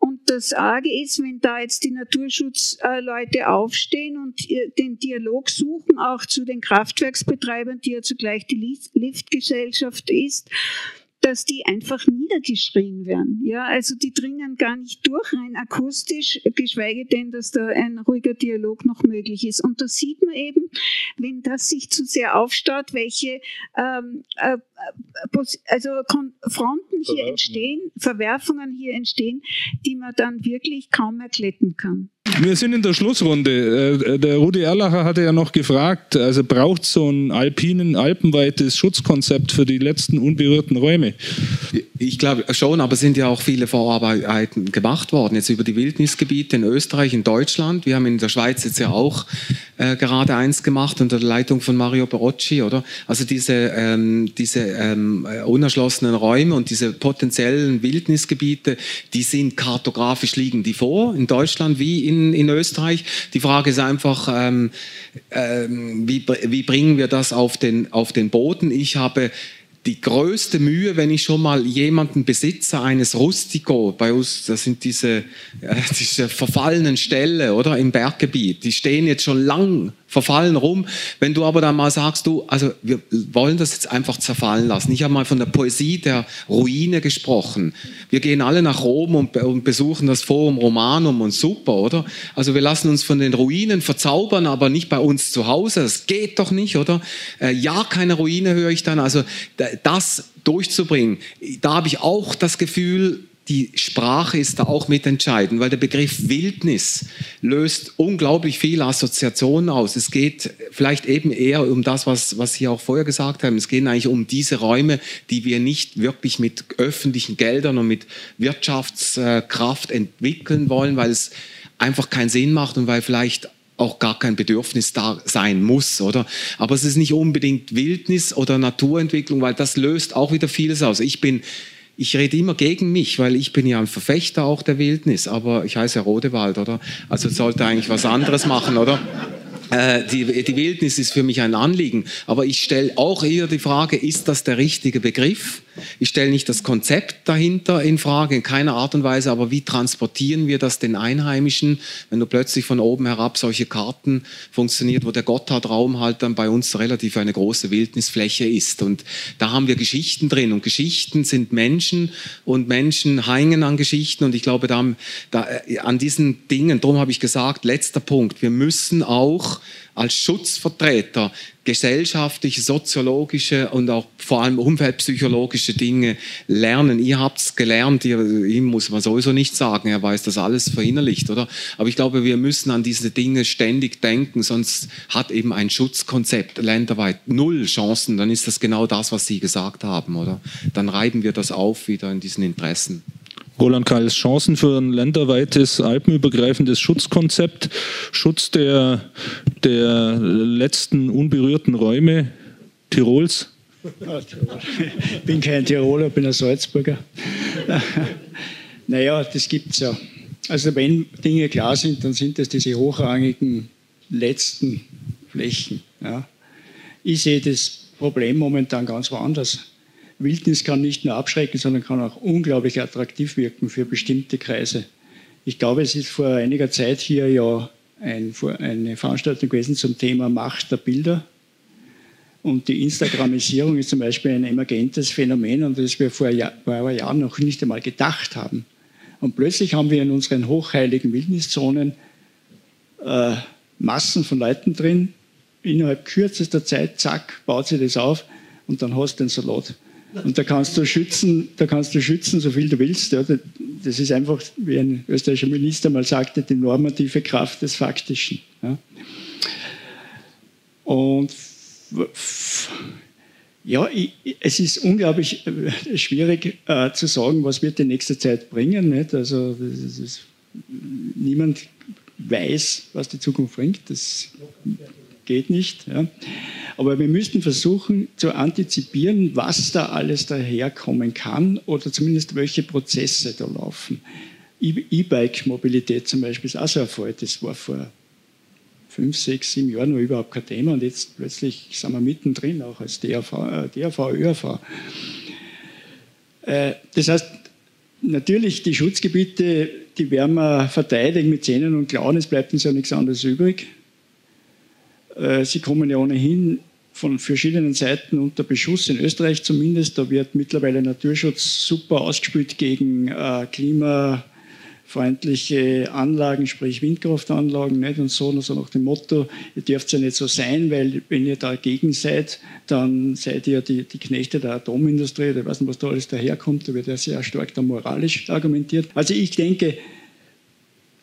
Und das Arge ist, wenn da jetzt die Naturschutzleute aufstehen und äh, den Dialog suchen, auch zu den Kraftwerksbetreibern, die ja zugleich die Liftgesellschaft ist, dass die einfach niedergeschrien werden. Ja, also die dringen gar nicht durch rein akustisch, geschweige denn, dass da ein ruhiger Dialog noch möglich ist. Und da sieht man eben, wenn das sich zu sehr aufstaut, welche ähm, äh, also Fronten hier entstehen, Verwerfungen hier entstehen, die man dann wirklich kaum erkletten kann. Wir sind in der Schlussrunde. Äh, der Rudi Erlacher hatte ja noch gefragt, also braucht so ein alpinen, alpenweites Schutzkonzept für die letzten unberührten Räume? Ich glaube schon, aber es sind ja auch viele Vorarbeiten gemacht worden, jetzt über die Wildnisgebiete in Österreich, in Deutschland. Wir haben in der Schweiz jetzt ja auch äh, gerade eins gemacht unter der Leitung von Mario Barocci, oder? Also diese, ähm, diese ähm, unerschlossenen Räume und diese potenziellen Wildnisgebiete, die sind kartografisch liegen die vor, in Deutschland wie in in, Österreich. Die Frage ist einfach, ähm, ähm, wie, wie bringen wir das auf den, auf den Boden? Ich habe die größte Mühe, wenn ich schon mal jemanden besitze, eines Rustico, bei uns, das sind diese, äh, diese verfallenen Ställe, oder, im Berggebiet, die stehen jetzt schon lang verfallen rum. Wenn du aber dann mal sagst, du, also wir wollen das jetzt einfach zerfallen lassen. Ich habe mal von der Poesie der Ruine gesprochen. Wir gehen alle nach Rom und, und besuchen das Forum Romanum und super, oder? Also wir lassen uns von den Ruinen verzaubern, aber nicht bei uns zu Hause. Das geht doch nicht, oder? Äh, ja, keine Ruine höre ich dann. Also das durchzubringen, da habe ich auch das Gefühl, die Sprache ist da auch mitentscheidend, weil der Begriff Wildnis löst unglaublich viele Assoziationen aus. Es geht vielleicht eben eher um das, was, was Sie auch vorher gesagt haben. Es geht eigentlich um diese Räume, die wir nicht wirklich mit öffentlichen Geldern und mit Wirtschaftskraft entwickeln wollen, weil es einfach keinen Sinn macht und weil vielleicht auch gar kein Bedürfnis da sein muss, oder? Aber es ist nicht unbedingt Wildnis oder Naturentwicklung, weil das löst auch wieder vieles aus. Ich bin ich rede immer gegen mich, weil ich bin ja ein Verfechter auch der Wildnis, aber ich heiße Rodewald, oder? Also sollte eigentlich was anderes machen, oder? Äh, die, die Wildnis ist für mich ein Anliegen, aber ich stelle auch eher die Frage, ist das der richtige Begriff? Ich stelle nicht das Konzept dahinter in Frage, in keiner Art und Weise, aber wie transportieren wir das den Einheimischen, wenn du plötzlich von oben herab solche Karten funktioniert, wo der Gotthardraum halt dann bei uns relativ eine große Wildnisfläche ist. Und da haben wir Geschichten drin. Und Geschichten sind Menschen. Und Menschen hängen an Geschichten. Und ich glaube, da, da äh, an diesen Dingen, darum habe ich gesagt, letzter Punkt, wir müssen auch als Schutzvertreter gesellschaftliche, soziologische und auch vor allem umweltpsychologische Dinge lernen. Ihr habt es gelernt, ihr, ihm muss man sowieso nicht sagen, er weiß das alles verinnerlicht, oder? Aber ich glaube, wir müssen an diese Dinge ständig denken, sonst hat eben ein Schutzkonzept länderweit null Chancen. Dann ist das genau das, was Sie gesagt haben, oder? Dann reiben wir das auf wieder in diesen Interessen. Roland Kals, Chancen für ein länderweites alpenübergreifendes Schutzkonzept, Schutz der, der letzten unberührten Räume Tirols? Ich bin kein Tiroler, bin ein Salzburger. naja, das gibt es ja. Also wenn Dinge klar sind, dann sind das diese hochrangigen letzten Flächen. Ja. Ich sehe das Problem momentan ganz woanders. Wildnis kann nicht nur abschrecken, sondern kann auch unglaublich attraktiv wirken für bestimmte Kreise. Ich glaube, es ist vor einiger Zeit hier ja ein, eine Veranstaltung gewesen zum Thema Macht der Bilder. Und die Instagramisierung ist zum Beispiel ein emergentes Phänomen und das wir vor, Jahr, vor Jahren noch nicht einmal gedacht haben. Und plötzlich haben wir in unseren hochheiligen Wildniszonen äh, Massen von Leuten drin. Innerhalb kürzester Zeit, zack, baut sie das auf und dann hast du den Salat. Und da kannst du schützen, da kannst du schützen, so viel du willst. Ja. Das ist einfach, wie ein österreichischer Minister mal sagte, die normative Kraft des Faktischen. Ja. Und ja, es ist unglaublich äh, schwierig äh, zu sagen, was wird die nächste Zeit bringen. Nicht? Also ist, niemand weiß, was die Zukunft bringt. Das geht nicht. Ja. Aber wir müssten versuchen zu antizipieren, was da alles daherkommen kann oder zumindest welche Prozesse da laufen. E-Bike-Mobilität zum Beispiel ist auch so ein Fall. Das war vor fünf, sechs, sieben Jahren noch überhaupt kein Thema und jetzt plötzlich sind wir mittendrin, auch als DRV, äh, DRV ÖRV. Äh, das heißt, natürlich die Schutzgebiete, die werden wir verteidigen mit Zähnen und Klauen, es bleibt uns ja nichts anderes übrig. Äh, sie kommen ja ohnehin von verschiedenen Seiten unter Beschuss, in Österreich zumindest. Da wird mittlerweile Naturschutz super ausgespielt gegen äh, klimafreundliche Anlagen, sprich Windkraftanlagen nicht? und so, also nach dem Motto, ihr dürft ja nicht so sein, weil wenn ihr dagegen seid, dann seid ihr die, die Knechte der Atomindustrie, oder weiß nicht, was da alles daherkommt, da wird ja sehr stark da moralisch argumentiert. Also ich denke,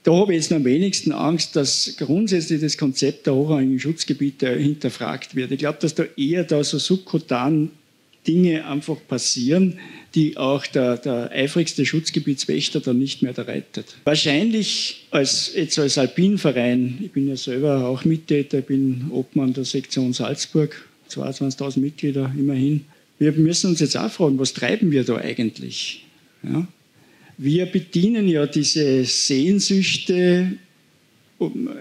da habe ich jetzt am wenigsten Angst, dass grundsätzlich das Konzept der hochrangigen Schutzgebiete hinterfragt wird. Ich glaube, dass da eher da so subkutan Dinge einfach passieren, die auch der, der eifrigste Schutzgebietswächter dann nicht mehr rettet. Wahrscheinlich als, jetzt als Alpinverein, ich bin ja selber auch Mittäter, ich bin Obmann der Sektion Salzburg, 22.000 Mitglieder immerhin. Wir müssen uns jetzt auch fragen, was treiben wir da eigentlich? Ja? Wir bedienen ja diese Sehnsüchte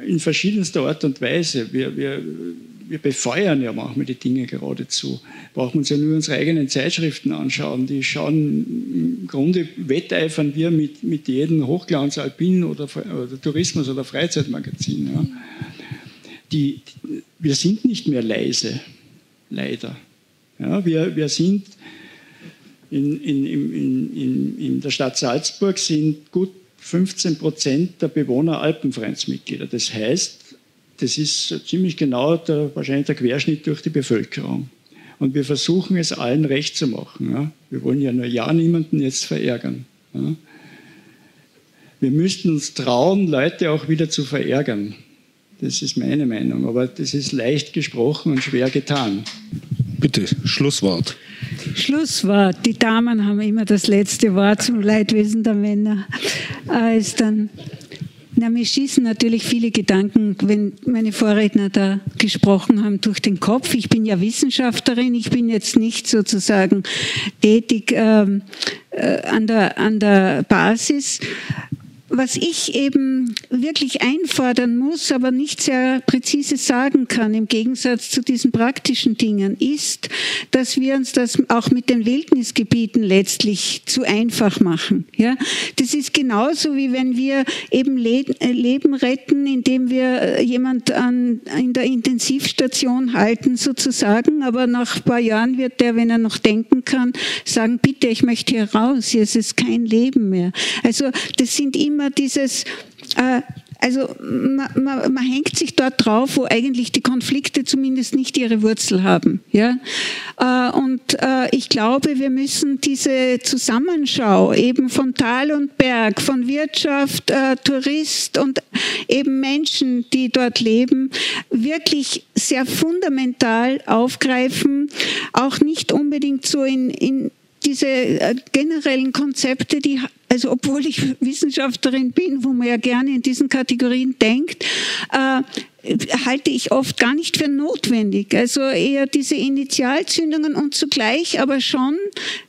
in verschiedenster Art und Weise. Wir, wir, wir befeuern ja manchmal die Dinge geradezu. Brauchen uns ja nur unsere eigenen Zeitschriften anschauen. Die schauen, im Grunde wetteifern wir mit, mit jedem Hochglanz, Alpin oder, oder Tourismus- oder Freizeitmagazin. Ja. die, wir sind nicht mehr leise, leider. Ja, wir, wir sind in, in, in, in, der Stadt Salzburg sind gut 15 Prozent der Bewohner Alpenvereinsmitglieder. Das heißt, das ist ziemlich genau der, wahrscheinlich der Querschnitt durch die Bevölkerung. Und wir versuchen es allen recht zu machen. Ja. Wir wollen ja nur ja niemanden jetzt verärgern. Ja. Wir müssten uns trauen, Leute auch wieder zu verärgern. Das ist meine Meinung, aber das ist leicht gesprochen und schwer getan. Bitte, Schlusswort. Schlusswort. Die Damen haben immer das letzte Wort zum Leidwesen der Männer. Äh, dann na, mir schießen natürlich viele Gedanken, wenn meine Vorredner da gesprochen haben, durch den Kopf. Ich bin ja Wissenschaftlerin, ich bin jetzt nicht sozusagen tätig ähm, äh, an, der, an der Basis was ich eben wirklich einfordern muss, aber nicht sehr präzise sagen kann, im Gegensatz zu diesen praktischen Dingen, ist, dass wir uns das auch mit den Wildnisgebieten letztlich zu einfach machen. Ja, das ist genauso wie wenn wir eben äh, Leben retten, indem wir äh, jemand an, in der Intensivstation halten sozusagen, aber nach ein paar Jahren wird der, wenn er noch denken kann, sagen, bitte, ich möchte hier raus, hier ist es kein Leben mehr. Also das sind immer immer dieses, äh, also man, man, man, hängt sich dort drauf, wo eigentlich die Konflikte zumindest nicht ihre Wurzel haben. Ja? Äh, und äh, ich glaube, wir müssen diese Zusammenschau eben von Tal und Berg, von Wirtschaft, äh, Tourist und eben Menschen, die dort leben, wirklich sehr fundamental aufgreifen, auch nicht unbedingt so in, in diese generellen Konzepte, die, also obwohl ich Wissenschaftlerin bin, wo man ja gerne in diesen Kategorien denkt, äh, halte ich oft gar nicht für notwendig. Also eher diese Initialzündungen und zugleich aber schon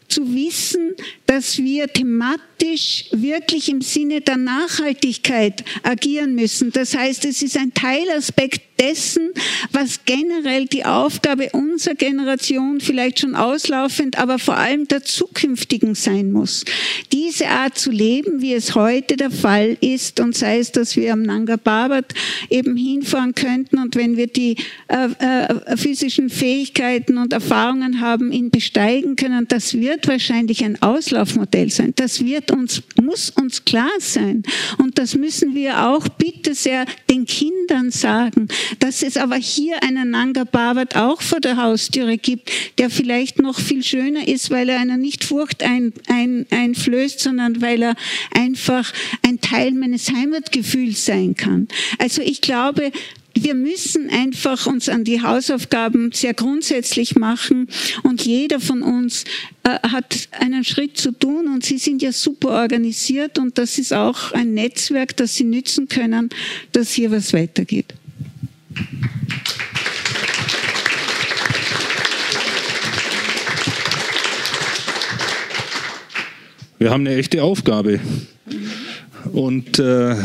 zu wissen, dass wir thematisch wirklich im Sinne der Nachhaltigkeit agieren müssen. Das heißt, es ist ein Teilaspekt dessen, was generell die Aufgabe unserer Generation vielleicht schon auslaufend, aber vor allem der zukünftigen sein muss. Diese Art zu leben, wie es heute der Fall ist, und sei es, dass wir am Nanga Parbat eben hinfahren könnten und wenn wir die äh, äh, physischen Fähigkeiten und Erfahrungen haben, ihn besteigen können, das wird wahrscheinlich ein Auslaufmodell sein. Das wird uns, muss uns klar sein. Und das müssen wir auch bitte sehr den Kindern sagen, dass es aber hier einen Nanga Parbat auch vor der Haustüre gibt, der vielleicht noch viel schöner ist, weil er einer nicht Furcht ein, ein, einflößt, sondern weil er einfach ein Teil meines Heimatgefühls sein kann. Also ich glaube, wir müssen einfach uns an die Hausaufgaben sehr grundsätzlich machen und jeder von uns äh, hat einen Schritt zu tun und Sie sind ja super organisiert und das ist auch ein Netzwerk, das Sie nützen können, dass hier was weitergeht. Wir haben eine echte Aufgabe. Und äh,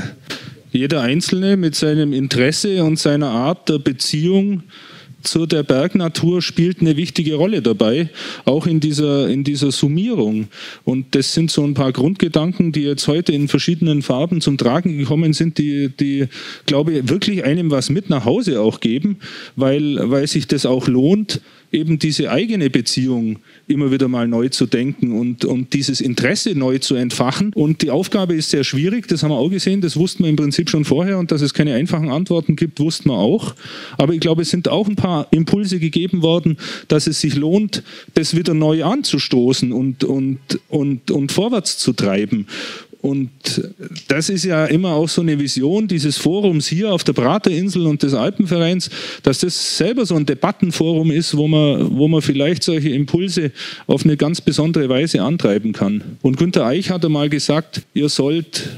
jeder Einzelne mit seinem Interesse und seiner Art der Beziehung zu der Bergnatur spielt eine wichtige Rolle dabei, auch in dieser, in dieser Summierung. Und das sind so ein paar Grundgedanken, die jetzt heute in verschiedenen Farben zum Tragen gekommen sind, die, die glaube ich, wirklich einem was mit nach Hause auch geben, weil, weil sich das auch lohnt, eben diese eigene Beziehung immer wieder mal neu zu denken und, und dieses Interesse neu zu entfachen. Und die Aufgabe ist sehr schwierig, das haben wir auch gesehen, das wussten wir im Prinzip schon vorher und dass es keine einfachen Antworten gibt, wussten wir auch. Aber ich glaube, es sind auch ein paar Impulse gegeben worden, dass es sich lohnt, das wieder neu anzustoßen und, und, und, und vorwärts zu treiben. Und das ist ja immer auch so eine Vision dieses Forums hier auf der Praterinsel und des Alpenvereins, dass das selber so ein Debattenforum ist, wo man, wo man vielleicht solche Impulse auf eine ganz besondere Weise antreiben kann. Und Günter Eich hat einmal gesagt, ihr sollt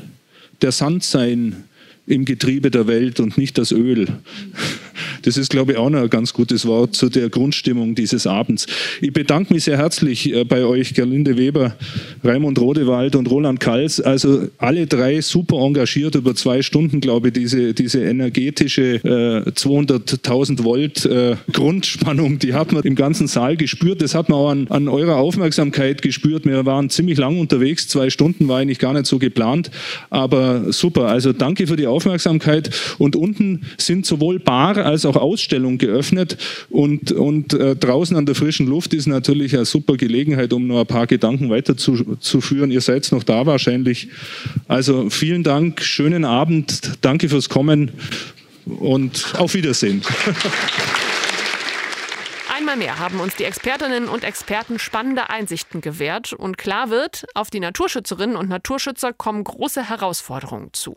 der Sand sein im Getriebe der Welt und nicht das Öl. Das ist, glaube ich, auch noch ein ganz gutes Wort zu der Grundstimmung dieses Abends. Ich bedanke mich sehr herzlich äh, bei euch, Gerlinde Weber, Raimund Rodewald und Roland Kals. Also alle drei super engagiert über zwei Stunden, glaube ich, diese, diese energetische äh, 200.000 Volt äh, Grundspannung, die hat man im ganzen Saal gespürt. Das hat man auch an, an eurer Aufmerksamkeit gespürt. Wir waren ziemlich lang unterwegs. Zwei Stunden war eigentlich gar nicht so geplant. Aber super. Also danke für die Aufmerksamkeit. Und unten sind sowohl Bar als auch Ausstellung geöffnet. Und, und äh, draußen an der frischen Luft ist natürlich eine super Gelegenheit, um noch ein paar Gedanken weiterzuführen. Ihr seid noch da wahrscheinlich. Also vielen Dank, schönen Abend, danke fürs Kommen und auf Wiedersehen. Einmal mehr haben uns die Expertinnen und Experten spannende Einsichten gewährt und klar wird, auf die Naturschützerinnen und Naturschützer kommen große Herausforderungen zu.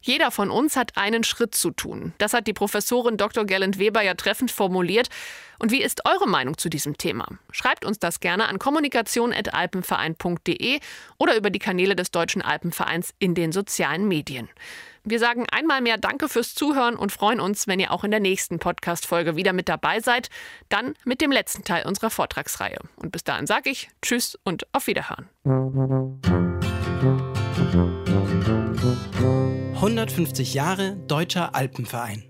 Jeder von uns hat einen Schritt zu tun. Das hat die Professorin Dr. Gerland Weber ja treffend formuliert. Und wie ist eure Meinung zu diesem Thema? Schreibt uns das gerne an kommunikation.alpenverein.de oder über die Kanäle des Deutschen Alpenvereins in den sozialen Medien. Wir sagen einmal mehr Danke fürs Zuhören und freuen uns, wenn ihr auch in der nächsten Podcast-Folge wieder mit dabei seid. Dann mit dem letzten Teil unserer Vortragsreihe. Und bis dahin sage ich Tschüss und auf Wiederhören. 150 Jahre Deutscher Alpenverein.